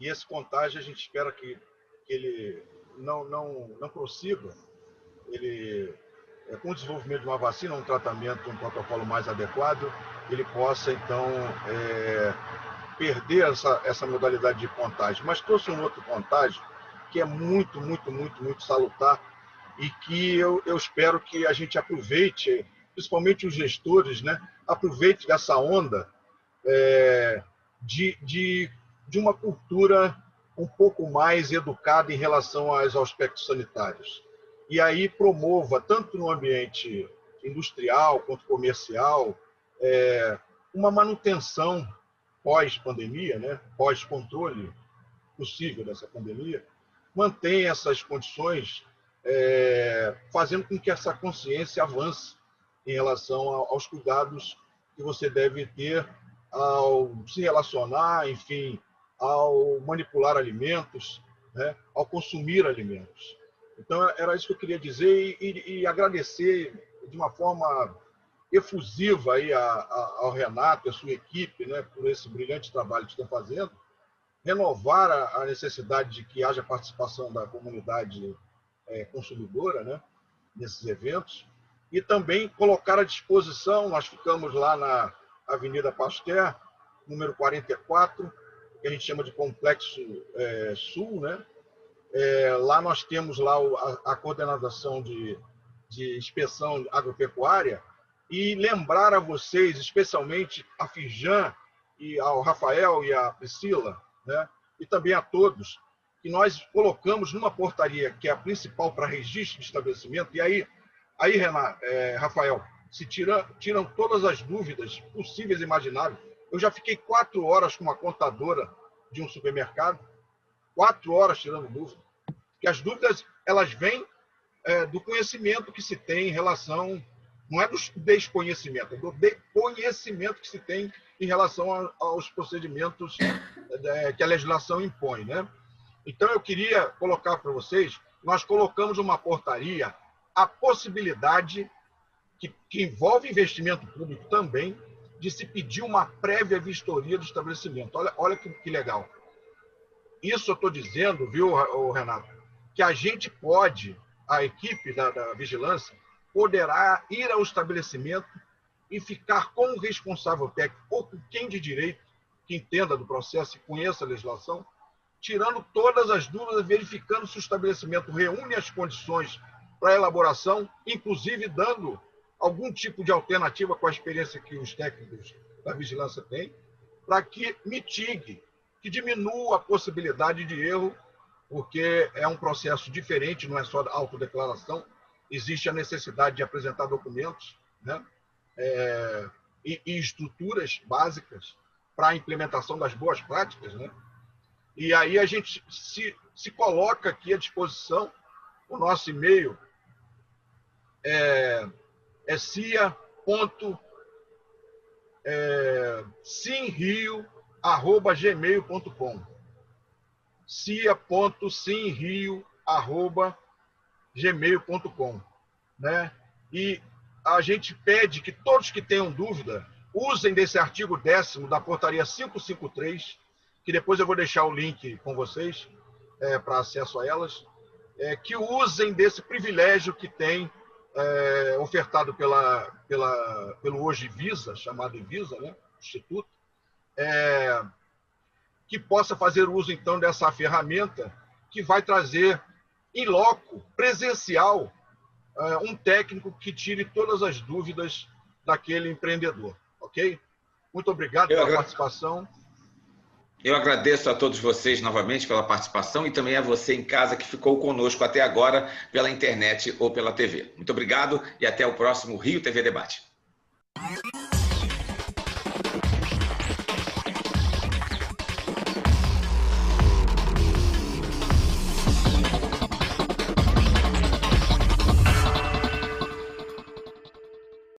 [SPEAKER 2] E esse contágio a gente espera que, que ele não, não, não prossiga. Ele, é, com o desenvolvimento de uma vacina, um tratamento, um protocolo mais adequado, ele possa, então, é, perder essa, essa modalidade de contagem, mas trouxe um outro contágio que é muito, muito, muito, muito salutar e que eu, eu espero que a gente aproveite, principalmente os gestores, né, aproveite dessa onda é, de, de, de uma cultura um pouco mais educada em relação aos aspectos sanitários. E aí promova, tanto no ambiente industrial quanto comercial, é, uma manutenção pós-pandemia, né, pós-controle possível dessa pandemia, mantém essas condições, é, fazendo com que essa consciência avance em relação aos cuidados que você deve ter ao se relacionar, enfim, ao manipular alimentos, né, ao consumir alimentos. Então, era isso que eu queria dizer e, e, e agradecer de uma forma efusiva aí a, a, ao Renato e a sua equipe, né, por esse brilhante trabalho que estão fazendo, renovar a, a necessidade de que haja participação da comunidade é, consumidora, né, nesses eventos, e também colocar à disposição, nós ficamos lá na Avenida Pasteur, número 44, que a gente chama de Complexo é, Sul, né? É, lá nós temos lá a, a coordenação de, de inspeção agropecuária, e lembrar a vocês, especialmente a Fijan e ao Rafael e a Priscila, né? e também a todos, que nós colocamos numa portaria que é a principal para registro de estabelecimento, e aí, aí Renan, é, Rafael, se tira, tiram todas as dúvidas possíveis e imagináveis. Eu já fiquei quatro horas com uma contadora de um supermercado, quatro horas tirando dúvidas, que as dúvidas elas vêm é, do conhecimento que se tem em relação não é do desconhecimento, é do conhecimento que se tem em relação aos procedimentos é, que a legislação impõe. Né? Então, eu queria colocar para vocês, nós colocamos uma portaria, a possibilidade, que, que envolve investimento público também, de se pedir uma prévia vistoria do estabelecimento. Olha, olha que, que legal. Isso eu estou dizendo, viu, Renato, que a gente pode, a equipe da, da vigilância, poderá ir ao estabelecimento e ficar com o responsável técnico ou com quem de direito que entenda do processo e conheça a legislação, tirando todas as dúvidas, verificando se o estabelecimento reúne as condições para elaboração, inclusive dando algum tipo de alternativa com a experiência que os técnicos da vigilância têm, para que mitigue, que diminua a possibilidade de erro, porque é um processo diferente, não é só autodeclaração, existe a necessidade de apresentar documentos né? É, e, e estruturas básicas para a implementação das boas práticas. Né? E aí a gente se, se coloca aqui à disposição, o nosso e-mail é, é cia.simrio.gmail.com cia.simrio.gmail.com né? E a gente pede que todos que tenham dúvida usem desse artigo décimo da portaria 553, que depois eu vou deixar o link com vocês é, para acesso a elas, é, que usem desse privilégio que tem é, ofertado pela, pela, pelo hoje Visa, chamado Visa, né, Instituto, é, que possa fazer uso, então, dessa ferramenta que vai trazer, em loco, presencial, é, um técnico que tire todas as dúvidas daquele empreendedor, ok? Muito obrigado pela participação.
[SPEAKER 1] Eu agradeço a todos vocês novamente pela participação e também a você em casa que ficou conosco até agora pela internet ou pela TV. Muito obrigado e até o próximo Rio TV Debate.